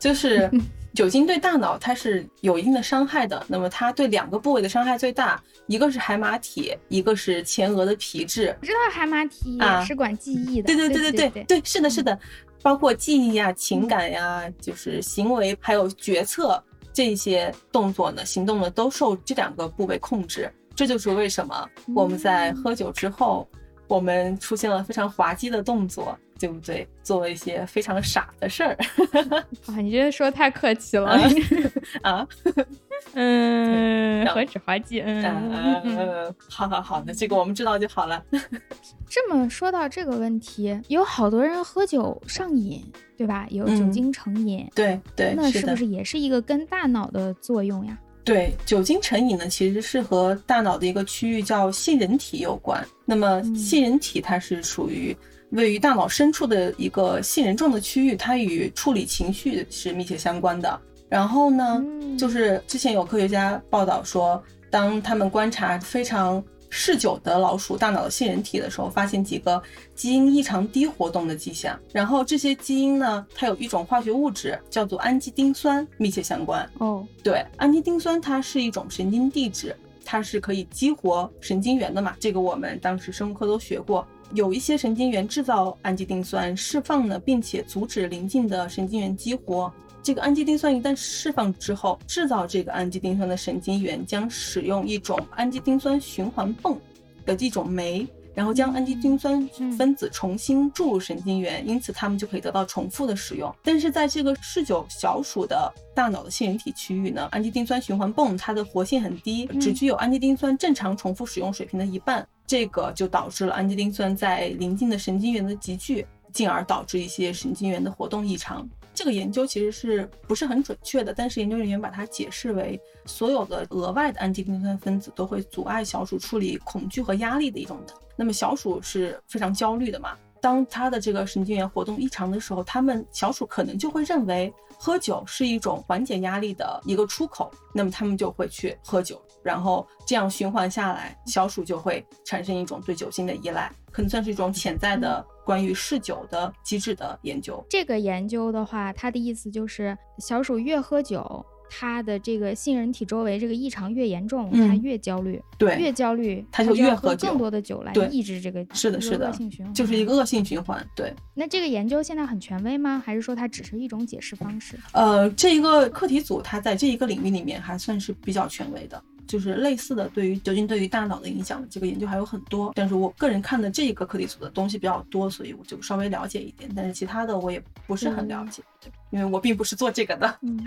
B: 就是酒精对大脑它是有一定的伤害的。那么它对两个部位的伤害最大，一个是海马体，一个是前额的皮质。
A: 我知道海马体
B: 啊
A: 是管记忆的，
B: 对对
A: 对
B: 对对对对，是的，是的，包括记忆呀、情感呀，就是行为还有决策这些动作呢、行动呢，都受这两个部位控制。这就是为什么我们在喝酒之后，我们出现了非常滑稽的动作，对不对？做了一些非常傻的事儿
A: 啊，你这说太客气了。
B: 啊。
A: 嗯，
B: 然后
A: 何止滑稽，嗯嗯嗯嗯。
B: 嗯，好好好，那这个我们知道就好了。
A: 这么说到这个问题，有好多人喝酒上瘾，对吧？有酒
B: 嗯
A: 精成瘾，
B: 对对，
A: 那是不是也是一个跟大脑的作用呀？
B: 对，酒精成瘾呢，其实是和大脑的一个区域叫杏仁体有关。那么
A: 嗯
B: 杏仁体它是属于位于大脑深处的一个杏仁状的区域，它与处理情绪是密切相关的。然后呢，
A: 嗯
B: 就是之前有科学家报道说，当他们观察非常嗜酒的老鼠大脑的杏仁体的时候，发现几个基因异常低活动的迹象。然后这些基因呢，它有一种化学物质叫做氨基丁酸，密切相关。
A: 哦，
B: 对，氨基丁酸它是一种神经递质，它是可以激活神经元的嘛。这个我们当时生物课都学过。有一些神经元制造氨基丁酸，释放呢，并且阻止邻近的神经元激活。这个氨基丁酸一旦释放之后，制造这个氨基丁酸的神经元将使用一种氨基丁酸循环泵的一种酶，然后将氨基丁酸分子重新注入神经元，因此它们就可以得到重复的使用。但是在这个嗜酒小鼠的大脑的杏仁体区域呢，氨基丁酸循环泵它的活性很低，只具有氨基丁酸正常重复使用水平的一半，这个就导致了氨基丁酸在邻近的神经元的集聚，进而导致一些神经元的活动异常。这个研究其实是不是很准确的，但是研究人员把它解释为所有的额外的氨基丁酸分子都会阻碍小鼠处理恐惧和压力的一种的。那么小鼠是非常焦虑的嘛，当它的这个神经元活动异常的时候，它们小鼠可能就会认为喝酒是一种缓解压力的一个出口，那么它们就会去喝酒，然后这样循环下来，小鼠就会产生一种对酒精的依赖，可能算是一种潜在的关于嗜酒的机制的研究。
A: 这个研究的话，它的意思就是小鼠越喝酒，它的这个杏仁体周围这个异常越严重，
B: 嗯
A: 它越焦虑，
B: 对，
A: 越焦虑，
B: 他就越喝
A: 更多的酒来抑制这个
B: 是的是的
A: 恶性循环，
B: 就是一个恶性循环。对，
A: 那这个研究现在很权威吗？还是说它只是一种解释方式？
B: 呃，这一个课题组它在这一个领域里面还算是比较权威的。就是类似的对于酒精对于大脑的影响的这个研究还有很多，但是我个人看的这个课题组的东西比较多，所以我就稍微了解一点，但是其他的我也不是很了解，因为我并不是做这个的。
A: 嗯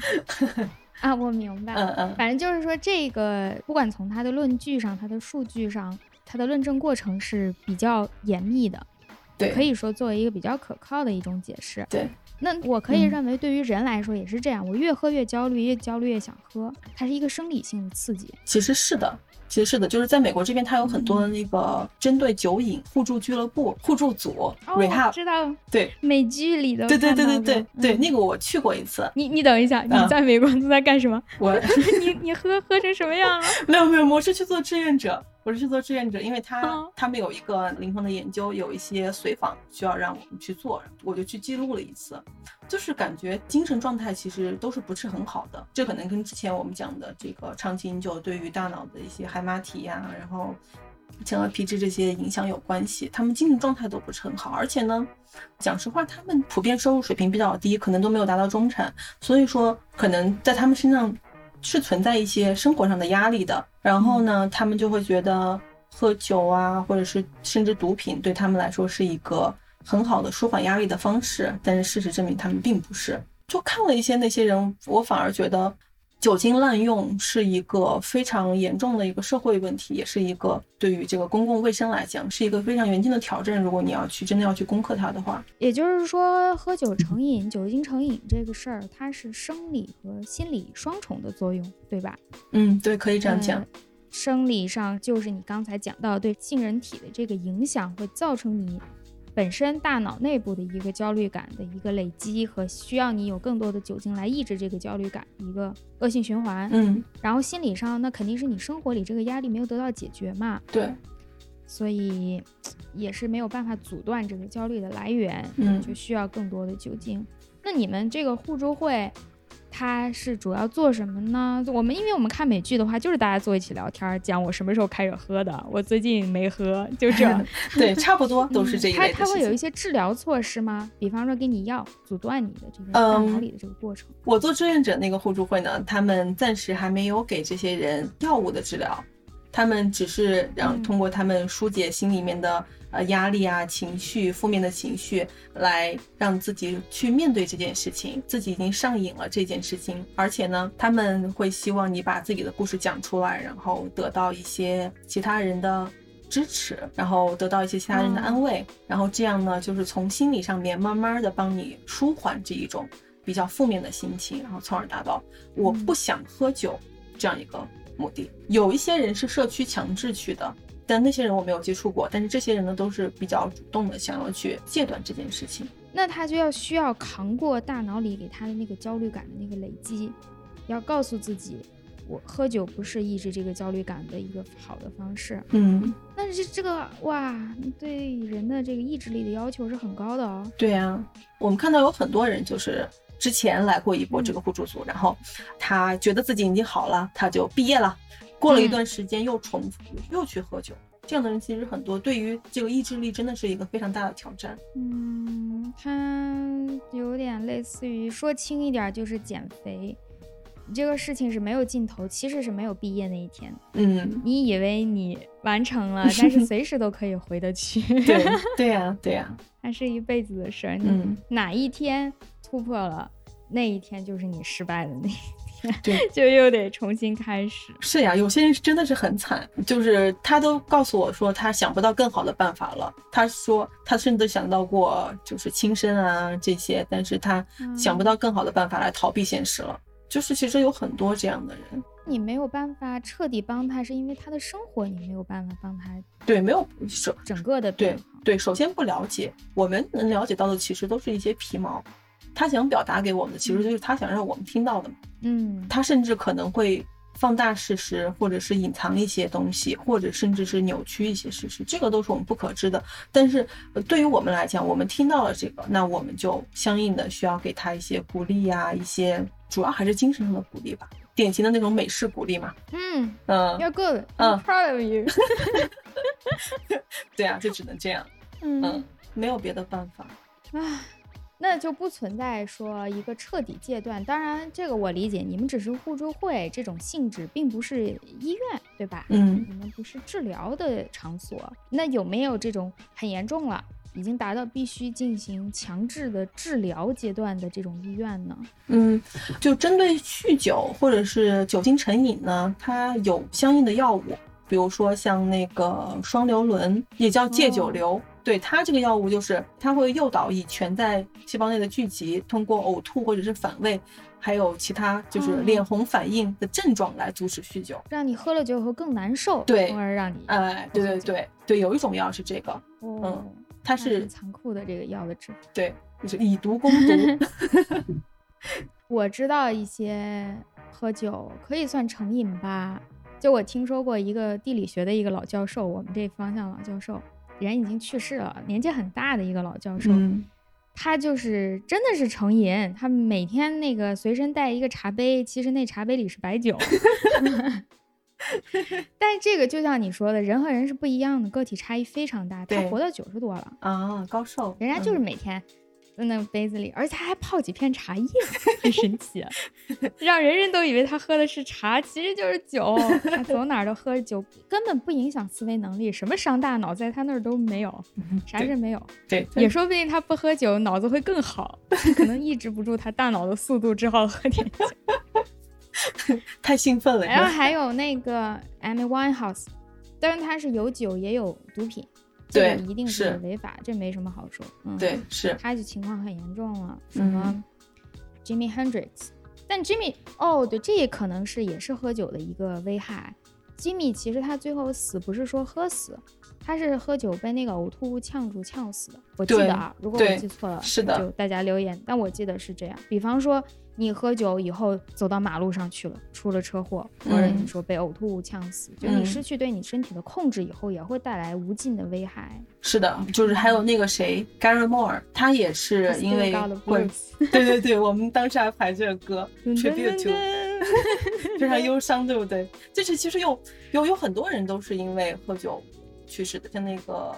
A: 啊，我明白。
B: 嗯嗯
A: 反正就是说，这个不管从它的论据上、它的数据上、它的论证过程是比较严密的，
B: 对，
A: 可以说作为一个比较可靠的一种解释。
B: 对，
A: 那我可以
B: 嗯
A: 认为，对于人来说也是这样，我越喝越焦虑，越焦虑越想喝，它是一个生理性的刺激。
B: 其实是的，其实是的，就是在美国这边，它有很多的那个针对酒瘾互助俱乐部、互助组、
A: 哦，我
B: rehab，
A: 知道
B: 对。
A: 美剧里的，
B: 对对对对对对，
A: 嗯。
B: 那个我去过一次，
A: 你你等一下，你
B: 嗯。
A: 在美国都在干什么？
B: 我
A: 你你喝喝成什么样 了？
B: 没有没有，我是去做志愿者，我是去做志愿者，因为他、
A: 哦
B: 他们有一个临床的研究，有一些随访需要让我们去做，我就去记录了一次，就是感觉精神状态其实都是不是很好的，这可能跟之前我们讲的这个长期饮酒对于大脑的一些海马体呀、然后前额皮质这些影响有关系，他们精神状态都不是很好，而且呢。讲实话，他们普遍收入水平比较低，可能都没有达到中产，所以说可能在他们身上是存在一些生活上的压力的。然后呢，他们就会觉得喝酒啊，或者是甚至毒品，对他们来说是一个很好的舒缓压力的方式。但是事实证明，他们并不是。就看了一些那些人，我反而觉得酒精滥用是一个非常严重的一个社会问题，也是一个对于这个公共卫生来讲是一个非常严峻的挑战。如果你要去真的要去攻克它的话，
A: 也就是说，喝酒成瘾、酒精成瘾这个事儿，它是生理和心理双重的作用，对吧？
B: 嗯，对，可以这样讲。
A: 呃生理上就是你刚才讲到对杏仁体的这个影响，会造成你本身大脑内部的一个焦虑感的一个累积，和需要你有更多的酒精来抑制这个焦虑感一个恶性循环。
B: 嗯，
A: 然后心理上，那肯定是你生活里这个压力没有得到解决嘛，
B: 对，
A: 所以也是没有办法阻断这个焦虑的来源，
B: 嗯
A: 就需要更多的酒精。那你们这个互助会，它是主要做什么呢？我们因为我们看美剧的话，就是大家坐一起聊天儿，讲我什么时候开始喝的，我最近没喝，就这。
B: 对，差不多都是这一
A: 嗯它
B: 类的事情。
A: 它会有一些治疗措施吗？比方说给你药，阻断你的这个大
B: 嗯
A: 脑里的这个过程。
B: 我做志愿者那个互助会呢，他们暂时还没有给这些人药物的治疗，他们只是让
A: 嗯
B: 通过他们疏解心里面的呃压力啊、情绪、负面的情绪，来让自己去面对这件事情。自己已经上瘾了这件事情，而且呢，他们会希望你把自己的故事讲出来，然后得到一些其他人的。支持，然后得到一些其他人的安慰，然后这样呢，就是从心理上面慢慢的帮你舒缓这一种比较负面的心情，然后从而达到我不想喝酒这样一个目的。有一些人是社区强制去的，但那些人我没有接触过，但是这些人呢都是比较主动的，想要去戒断这件事情。
A: 那他就要需要扛过大脑里给他的那个焦虑感的那个累积，要告诉自己，我喝酒不是抑制这个焦虑感的一个好的方式。
B: 嗯，
A: 但是这个哇，对人的这个意志力的要求是很高的哦。
B: 对啊，我们看到有很多人就是之前来过一波这个互助组，然后他觉得自己已经好了，他就毕业了，过了一段时间又重复又去喝酒。这样的人其实很多，对于这个意志力真的是一个非常大的挑战。
A: 嗯，它有点类似于说轻一点就是减肥，这个事情是没有尽头，其实是没有毕业那一天。
B: 嗯，
A: 你以为你完成了，但是随时都可以回得去。
B: 对对呀、对呀、
A: 它是一辈子的事儿。
B: 嗯
A: 哪一天突破了，那一天就是你失败的那一天，
B: 对，
A: 就又得重新开始。
B: 是呀，有些人是真的是很惨，就是他都告诉我说他想不到更好的办法了。他说他甚至想到过就是轻生啊这些，但是他想不到更好的办法来逃避现实了。就是其实有很多这样的人，
A: 你没有办法彻底帮他，是因为他的生活你没有办法帮他
B: 对，没有首
A: 整个的
B: 对。对，首先不了解，我们能了解到的其实都是一些皮毛。他想表达给我们的，其实就是他想让我们听到的嘛。
A: 嗯，
B: 他甚至可能会放大事实，或者是隐藏一些东西，或者甚至是扭曲一些事实，这个都是我们不可知的。但是呃对于我们来讲，我们听到了这个，那我们就相应的需要给他一些鼓励呀、一些主要还是精神上的鼓励吧，典型的那种美式鼓励嘛。
A: 嗯
B: 嗯
A: ，，You're good. proud of you.
B: 对啊，就只能这样，
A: 嗯
B: 嗯，没有别的办法。
A: 啊，那就不存在说一个彻底戒断。当然，这个我理解，你们只是互助会这种性质，并不是医院，对吧？
B: 嗯，
A: 你们不是治疗的场所。那有没有这种很严重了，已经达到必须进行强制的治疗阶段的这种医院呢？
B: 嗯，就针对酗酒或者是酒精成瘾呢，它有相应的药物，比如说像那个双硫仑，也叫戒酒硫。对它这个药物就是它会诱导乙醛在细胞内的聚集，通过呕吐或者是反胃，还有其他就是脸红反应的症状来阻止酗酒，
A: 让你喝了酒以后更难受，
B: 对，
A: 从而让你
B: 哎，对对对对，有一种药是这个，
A: 嗯，
B: 它
A: 是残酷的这个药的治法，
B: 对，就是以毒攻毒。
A: 我知道一些喝酒可以算成瘾吧，就我听说过一个地理学的一个老教授，我们这方向老教授。人已经去世了，年纪很大的一个老教授，他就是真的是成瘾，他每天那个随身带一个茶杯，其实那茶杯里是白酒。但这个就像你说的，人和人是不一样的，个体差异非常大。他活到九十多了
B: 啊，高寿，
A: 人家就是每天。在那个杯子里，而且他还泡几片茶叶，很神奇，让人人都以为他喝的是茶，其实就是酒。他走哪儿都喝酒，根本不影响思维能力，什么伤大脑在他那儿都没有，啥事没有。
B: 对，
A: 也说不定他不喝酒，脑子会更好，可能抑制不住他大脑的速度，只好喝点酒。
B: 太兴奋了。
A: 然后还有那个 Amy Winehouse，但是他是有酒也有毒品。
B: 对，
A: 一定是违法，这没什么好说。嗯，
B: 对，是
A: 他就情况很严重了。什么 Jimmy Hendrix，但 Jimmy，哦，对，这也可能是也是喝酒的一个危害。Jimmy 其实他最后死不是说喝死，他是喝酒被那个呕吐物呛住呛死的。我记得啊，如果我记错了，
B: 是的，
A: 就大家留言。但我记得是这样。比方说。你喝酒以后走到马路上去了，出了车祸，或者你说被呕吐物呛死，就你失去对你身体的控制以后，也会带来无尽的危害。
B: 是的，就是还有那个谁，Gary Moore，他也是因为会，对对对，我们当时还排这个歌，tribute to，非常 忧伤，对不对？就是其实有有有很多人都是因为喝酒去世的，像那个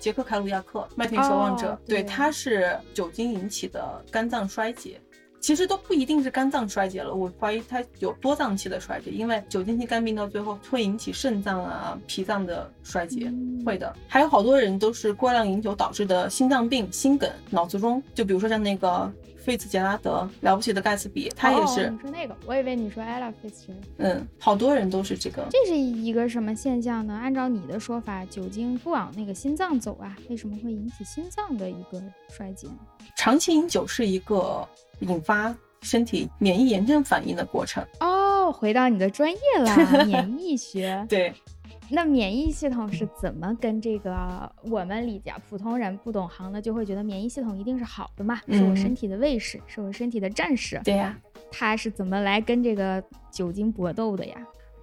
B: 杰克凯鲁亚克，麦田守望者，对，他是酒精引起的肝脏衰竭。其实都不一定是肝脏衰竭了，我怀疑它有多脏器的衰竭，因为酒精性肝病到最后会引起肾脏啊、脾脏的衰竭，会的。还有好多人都是过量饮酒导致的心脏病、心梗、脑卒中，就比如说像那个费茨杰拉德，了不起的盖茨比，他也是。
A: 你说那个，我以为你说 Ella Fitzgerald。
B: 嗯，好多人都是这个。
A: 这是一个什么现象呢？按照你的说法，酒精不往那个心脏走啊，为什么会引起心脏的一个衰竭？
B: 长期饮酒是一个。引发身体免疫炎症反应的过程
A: 哦，回到你的专业了，免疫学。
B: 对，
A: 那免疫系统是怎么跟这个我们理解普通人不懂行的就会觉得免疫系统一定是好的嘛？是我身体的卫士，是我身体的战士。
B: 对呀，
A: 它是怎么来跟这个酒精搏斗的呀？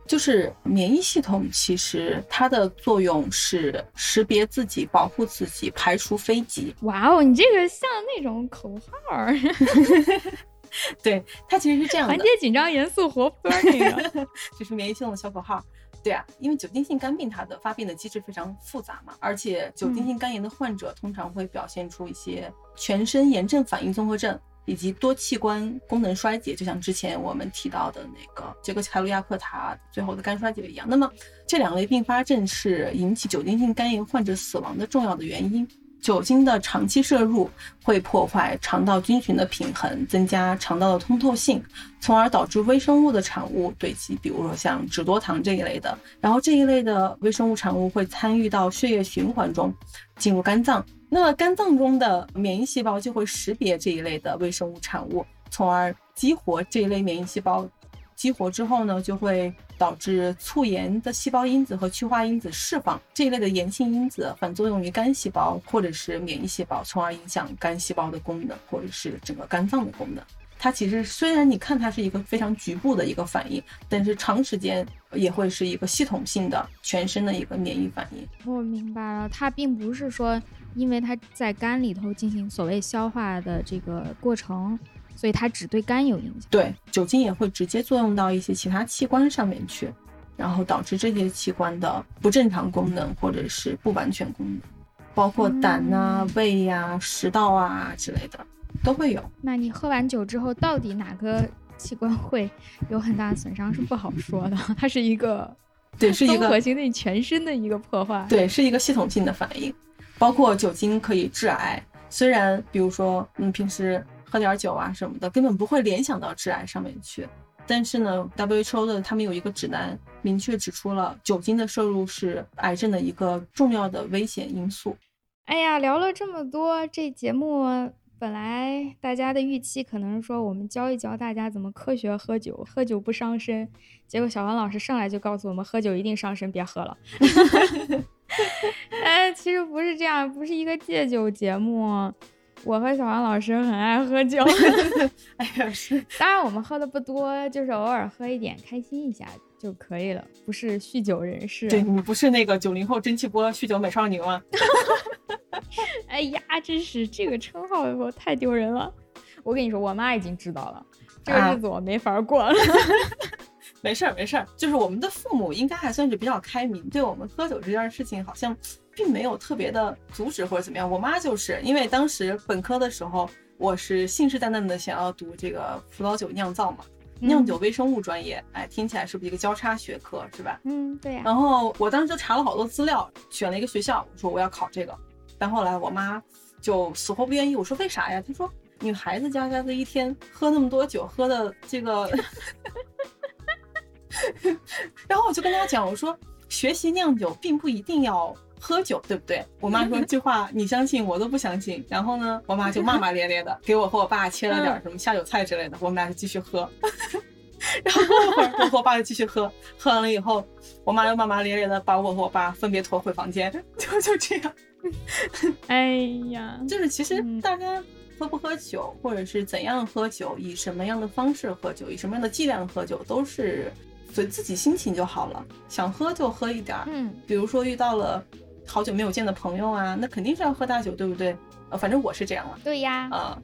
B: 就是免疫系统其实它的作用是识别自己、保护自己、排除非己。
A: 哇哦，你这个像那种口号儿。
B: 对，它其实是这样的：
A: 缓解、紧张、严肃、活泼那个，
B: 就是免疫系统的小口号。对啊，因为酒精性肝病它的发病的机制非常复杂嘛，而且酒精性肝炎的患者通常会表现出一些全身炎症反应综合症。以及多器官功能衰竭，就像之前我们提到的那个杰克凯鲁亚克他最后的肝衰竭一样。那么这两类并发症是引起酒精性肝炎患者死亡的重要的原因。酒精的长期摄入会破坏肠道菌群的平衡，增加肠道的通透性，从而导致微生物的产物堆积，比如说像脂多糖这一类的。然后这一类的微生物产物会参与到血液循环中，进入肝脏。那么肝脏中的免疫细胞就会识别这一类的微生物产物，从而激活这一类免疫细胞。激活之后呢，就会导致促炎的细胞因子和去化因子释放，这一类的炎性因子反作用于肝细胞或者是免疫细胞，从而影响肝细胞的功能或者是整个肝脏的功能。它其实虽然你看它是一个非常局部的一个反应，但是长时间也会是一个系统性的全身的一个免疫反应。
A: 我明白了，它并不是说。因为它在肝里头进行所谓消化的这个过程，所以它只对肝有影响。
B: 对，酒精也会直接作用到一些其他器官上面去，然后导致这些器官的不正常功能或者是不完全功能，包括胆啊、胃呀、食道啊之类的。都会有。
A: 那你喝完酒之后，到底哪个器官会有很大的损伤是不好说的，它是一个
B: 对，是一个
A: 综合性对你全身的一个破坏。
B: 对，是一个系统性的反应，包括酒精可以致癌。虽然比如说，嗯，平时喝点酒啊什么的，根本不会联想到致癌上面去。但是呢，WHO 的他们有一个指南，明确指出了酒精的摄入是癌症的一个重要的危险因素。
A: 哎呀，聊了这么多，这节目本来大家的预期可能是说我们教一教大家怎么科学喝酒，喝酒不伤身。结果小王老师上来就告诉我们，喝酒一定伤身，别喝了。哎，其实不是这样，不是一个戒酒节目。我和小王老师很爱喝酒，
B: 哎呀是，
A: 当然我们喝的不多，就是偶尔喝一点，开心一下就可以了，不是酗酒人士。
B: 对你不是那个九零后蒸汽波酗酒美少女吗？
A: 哎呀，真是这个称号我太丢人了。我跟你说，我妈已经知道了，这个日子我没法过了。
B: 没事儿没事儿，就是我们的父母应该还算是比较开明，对我们喝酒这件事情好像。并没有特别的阻止或者怎么样，我妈就是因为当时本科的时候，我是信誓旦旦的想要读这个葡萄酒酿造嘛，酿酒微生物专业，哎，听起来是不是一个交叉学科是吧？
A: 嗯，对呀。
B: 然后我当时就查了好多资料，选了一个学校，我说我要考这个，但后来我妈就死活不愿意，我说为啥呀？她说女孩子家家的一天喝那么多酒，喝的这个，然后我就跟他讲，我说学习酿酒并不一定要。喝酒对不对？我妈说这话你相信，我都不相信。然后呢，我妈就骂骂咧咧的，给我和我爸切了点什么下酒菜之类的，我们俩就继续喝。然后过了会儿，我和我爸就继续喝，喝完了以后，我妈又骂骂咧咧的把我和我爸分别拖回房间，就就这样。
A: 哎呀，
B: 就是其实大家喝不喝酒，或者是怎样喝酒，以什么样的方式喝酒，以什么样的剂量喝酒，都是随自己心情就好了，想喝就喝一点儿。
A: 嗯，
B: 比如说遇到了。好久没有见的朋友啊，那肯定是要喝大酒，对不对？呃，反正我是这样了。
A: 对呀，
B: 啊，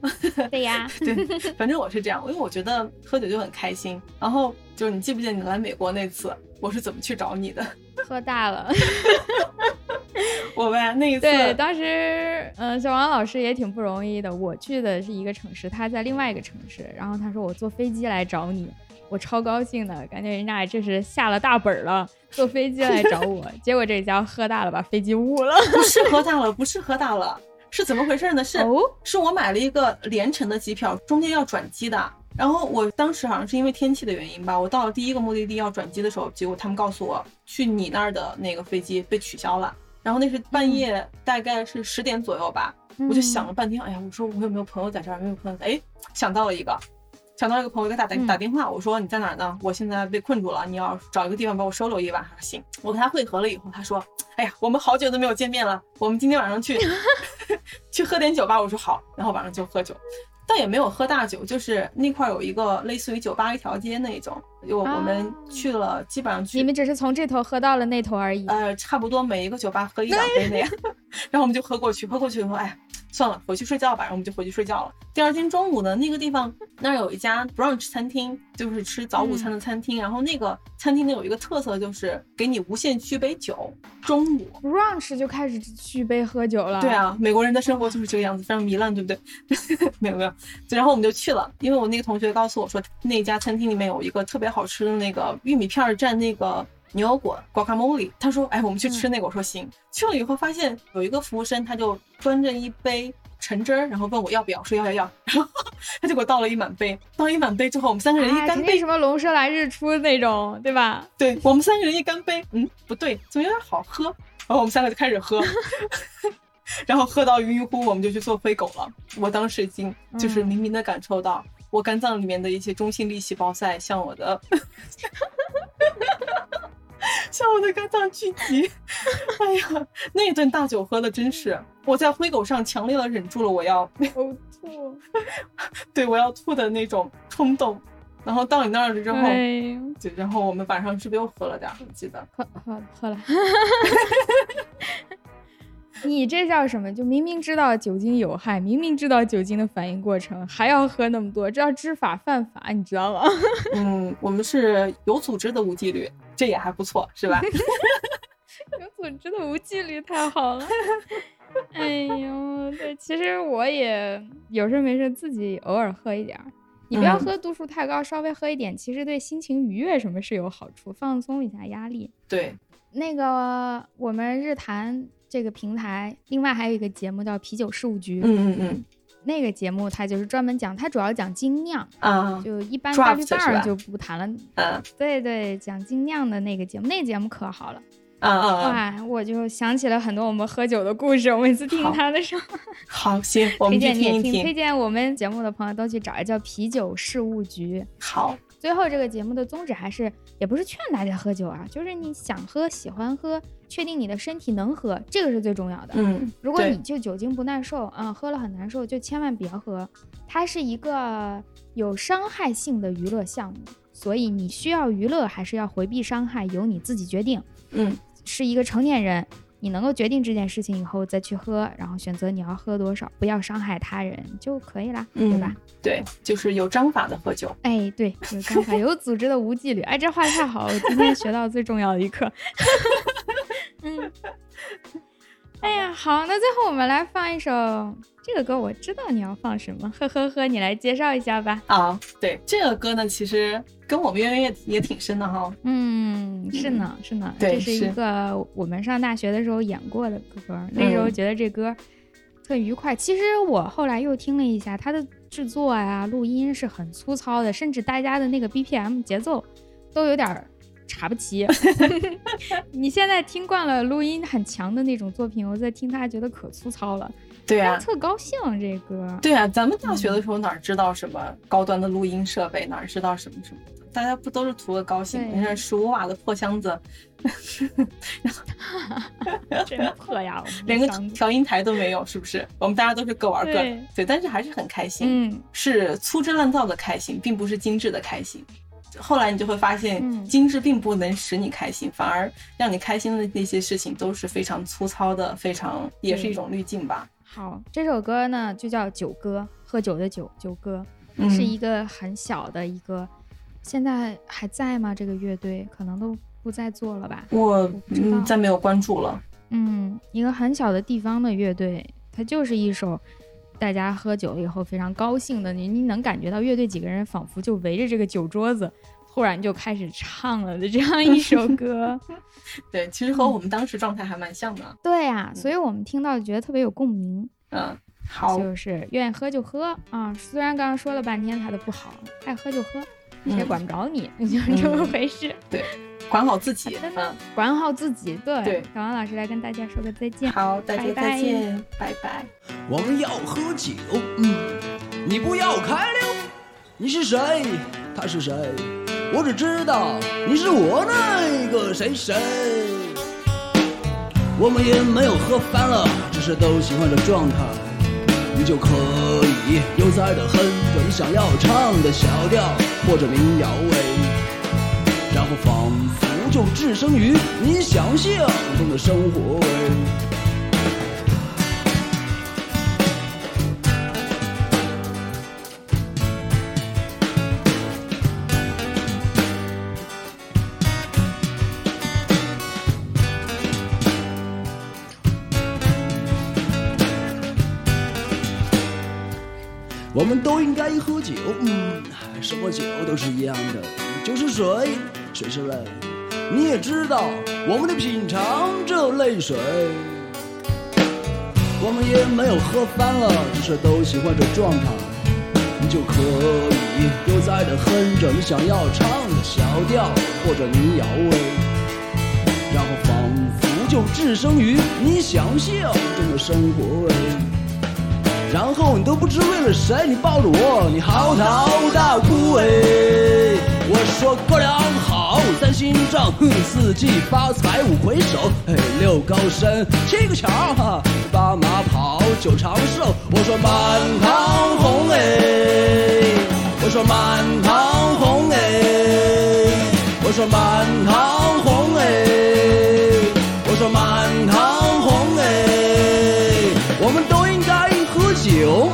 A: 对呀，
B: 对，反正我是这样，因为我觉得喝酒就很开心。然后就是你记不记得你来美国那次，我是怎么去找你的？
A: 喝大了。
B: 我呗，那一次。
A: 对，当时嗯，小王老师也挺不容易的。我去的是一个城市，他在另外一个城市，然后他说我坐飞机来找你。我超高兴的感觉，人家这是下了大本了，坐飞机来找我。结果这家伙喝大了，把飞机误了。
B: 不是喝大了，不是喝大了，是怎么回事呢？是是我买了一个连程的机票，中间要转机的。然后我当时好像是因为天气的原因吧，我到了第一个目的地要转机的时候，结果他们告诉我去你那儿的那个飞机被取消了。然后那是半夜，大概是十点左右吧。我就想了半天，哎呀，我说我有没有朋友在这儿？没有朋友，哎，想到了一个。想到一个朋友给他打打电话，我说你在哪儿呢？我现在被困住了，你要找一个地方把我收留一晚。他说行。我跟他汇合了以后，他说，哎呀，我们好久都没有见面了，我们今天晚上去 去喝点酒吧。我说好，然后晚上就喝酒，倒也没有喝大酒，就是那块有一个类似于酒吧一条街那种，就我们去了，基本上去。
A: 你们只是从这头喝到了那头而已。
B: 呃，差不多每一个酒吧喝一两杯那样，然后我们就喝过去，喝过去以后，哎。算了，回去睡觉吧。然后我们就回去睡觉了。第二天中午呢，那个地方那儿有一家 brunch 餐厅，就是吃早午餐的餐厅。然后那个餐厅呢有一个特色，就是给你无限续杯酒。中午
A: brunch 就开始续杯喝酒了。
B: 对啊，美国人的生活就是这个样子，非常糜烂，对不对？没有没有。然后我们就去了，因为我那个同学告诉我说，那家餐厅里面有一个特别好吃的那个玉米片蘸那个。牛油果 guacamole，他说：“哎，我们去吃那个。”我说：“行。”去了以后发现有一个服务生，他就端着一杯橙汁儿，然后问我要不要，说要要要，然后 他就给我倒了一满杯。倒一满杯之后，我们三个人一干杯，
A: 什么龙舌兰日出那种，对吧？
B: 对，我们三个人一干杯，嗯，不对，怎么有点好喝？然后我们三个就开始喝，然后喝到晕晕乎，我们就去做飞狗了。我当时已经就是明明的感受到，我肝脏里面的一些中性粒细胞在向我的。向我的肝脏聚集，哎呀，那一顿大酒喝的真是，我在灰狗上强烈的忍住了我要
A: 呕吐，
B: 对我要吐的那种冲动。然后到你那儿了之后，对，然后我们晚上是不是又喝了点？我记得
A: 喝喝喝了。你这叫什么？就明明知道酒精有害，明明知道酒精的反应过程，还要喝那么多，这叫知法犯法，你知道吗？
B: 嗯，我们是有组织的无纪律，这也还不错，是吧？
A: 有组织的无纪律太好了。哎呦，嗯，对，其实我也有事没事自己偶尔喝一点儿。你不要喝度数太高，稍微喝一点，其实对心情愉悦什么是有好处，放松一下压力。
B: 对，
A: 那个我们日坛这个平台，另外还有一个节目叫啤酒事务局。
B: 嗯嗯嗯，
A: 那个节目它就是专门讲，它主要讲精酿
B: 啊，
A: 就一般大绿
B: Draft 是吧
A: 棒儿就不谈了。
B: 嗯
A: 对对，讲精酿的那个节目，那个节目可好了。
B: 啊啊啊！
A: 哇，我就想起了很多我们喝酒的故事。我每次听他的时候，
B: 好，行，我
A: 推
B: 们去
A: 荐你也听，
B: 听一听
A: 推。荐我们节目的朋友都去找一叫啤酒事务局。
B: 好，
A: 最后这个节目的宗旨还是，也不是劝大家喝酒啊，就是你想喝、喜欢喝，确定你的身体能喝，这个是最重要的。
B: 嗯，
A: 如果你就酒精不耐受，啊、喝了很难受，就千万别喝。它是一个有伤害性的娱乐项目，所以你需要娱乐还是要回避伤害，由你自己决定。
B: 嗯，
A: 是一个成年人，你能够决定这件事情以后再去喝，然后选择你要喝多少，不要伤害他人就可以啦，对吧？
B: 对，就是有章法的喝酒。
A: 哎，对，有章法，有组织的无纪律。哎，这话太好了，我今天学到最重要的一课。嗯，哎呀，好，那最后我们来放一首这个歌，我知道你要放什么，呵呵呵，你来介绍一下吧。
B: 啊，对，这个歌呢，其实跟我们渊源也也挺深的哈。
A: 嗯，是呢，是呢，
B: 对
A: 这是一个我们上大学的时候演过的歌，那时候
B: 嗯
A: 觉得这歌特愉快。其实我后来又听了一下，它的制作呀、录音是很粗糙的，甚至大家的那个 BPM 节奏都有点儿查不齐。你现在听惯了录音很强的那种作品，我再听它觉得可粗糙了，
B: 对啊，
A: 特高兴这歌。
B: 对啊，咱们大学的时候哪知道什么高端的录音设备，哪知道什么什么的，大家不都是图个高兴？你看十五瓦的破箱子，
A: 真破呀！
B: 连个调音台都没有，是不是？我们大家都是各玩各的
A: 对，
B: 对，但是还是很开心，
A: 嗯，
B: 是粗制滥造的开心，并不是精致的开心。后来你就会发现
A: 嗯，
B: 精致并不能使你开心，反而让你开心的那些事情都是非常粗糙的，非常也是一种滤镜吧。
A: 好，这首歌呢就叫《酒歌》，喝酒的酒，酒歌。
B: 嗯，
A: 是一个很小的一个，现在还在吗？这个乐队可能都不再做了吧。
B: 我嗯再没有关注了。
A: 嗯，一个很小的地方的乐队，它就是一首大家喝酒以后非常高兴的，你你能感觉到乐队几个人仿佛就围着这个酒桌子，突然就开始唱了的这样一首 歌。
B: 对，其实和我们当时状态还蛮像的。
A: 对呀、所以我们听到觉得特别有共鸣。
B: 嗯，好，
A: 就是愿意喝就喝啊。虽然刚刚说了半天他的不好，爱喝就喝，谁
B: 也
A: 管不着你，就是这么回事。
B: 管好自己。
A: 真的
B: 嗯，
A: 管好自己。对，
B: 对
A: 小王老师来跟大家说个再见。
B: 好，大家
A: 拜拜
B: 再见，拜拜。
D: 我们要喝酒，嗯，你不要开溜。你是谁？他是谁？我只知道你是我那个谁谁。我们也没有喝翻了，只是都喜欢这状态。你就可以悠哉的哼着你想要唱的小调或者民谣味，然后仿佛就置身于你想象中的生活。我们都应该喝酒，嗯，什么酒都是一样的，就是水，水是泪。你也知道，我们得品尝这泪水。我们也没有喝翻了，只是都喜欢这状态。你就可以悠哉地哼着你想要唱的小调或者民谣味，然后仿佛就置身于你想象中的生活味。然后你都不知为了谁，你抱着我，你嚎啕大哭哎。我说哥俩好，三星照，哼，四季发财五魁首，嘿，六高升，七个桥，哈，八马跑，九长寿。我说满堂红哎，我说满堂红哎，我说满堂红哎，我说满堂红哎，我们都应该喝酒。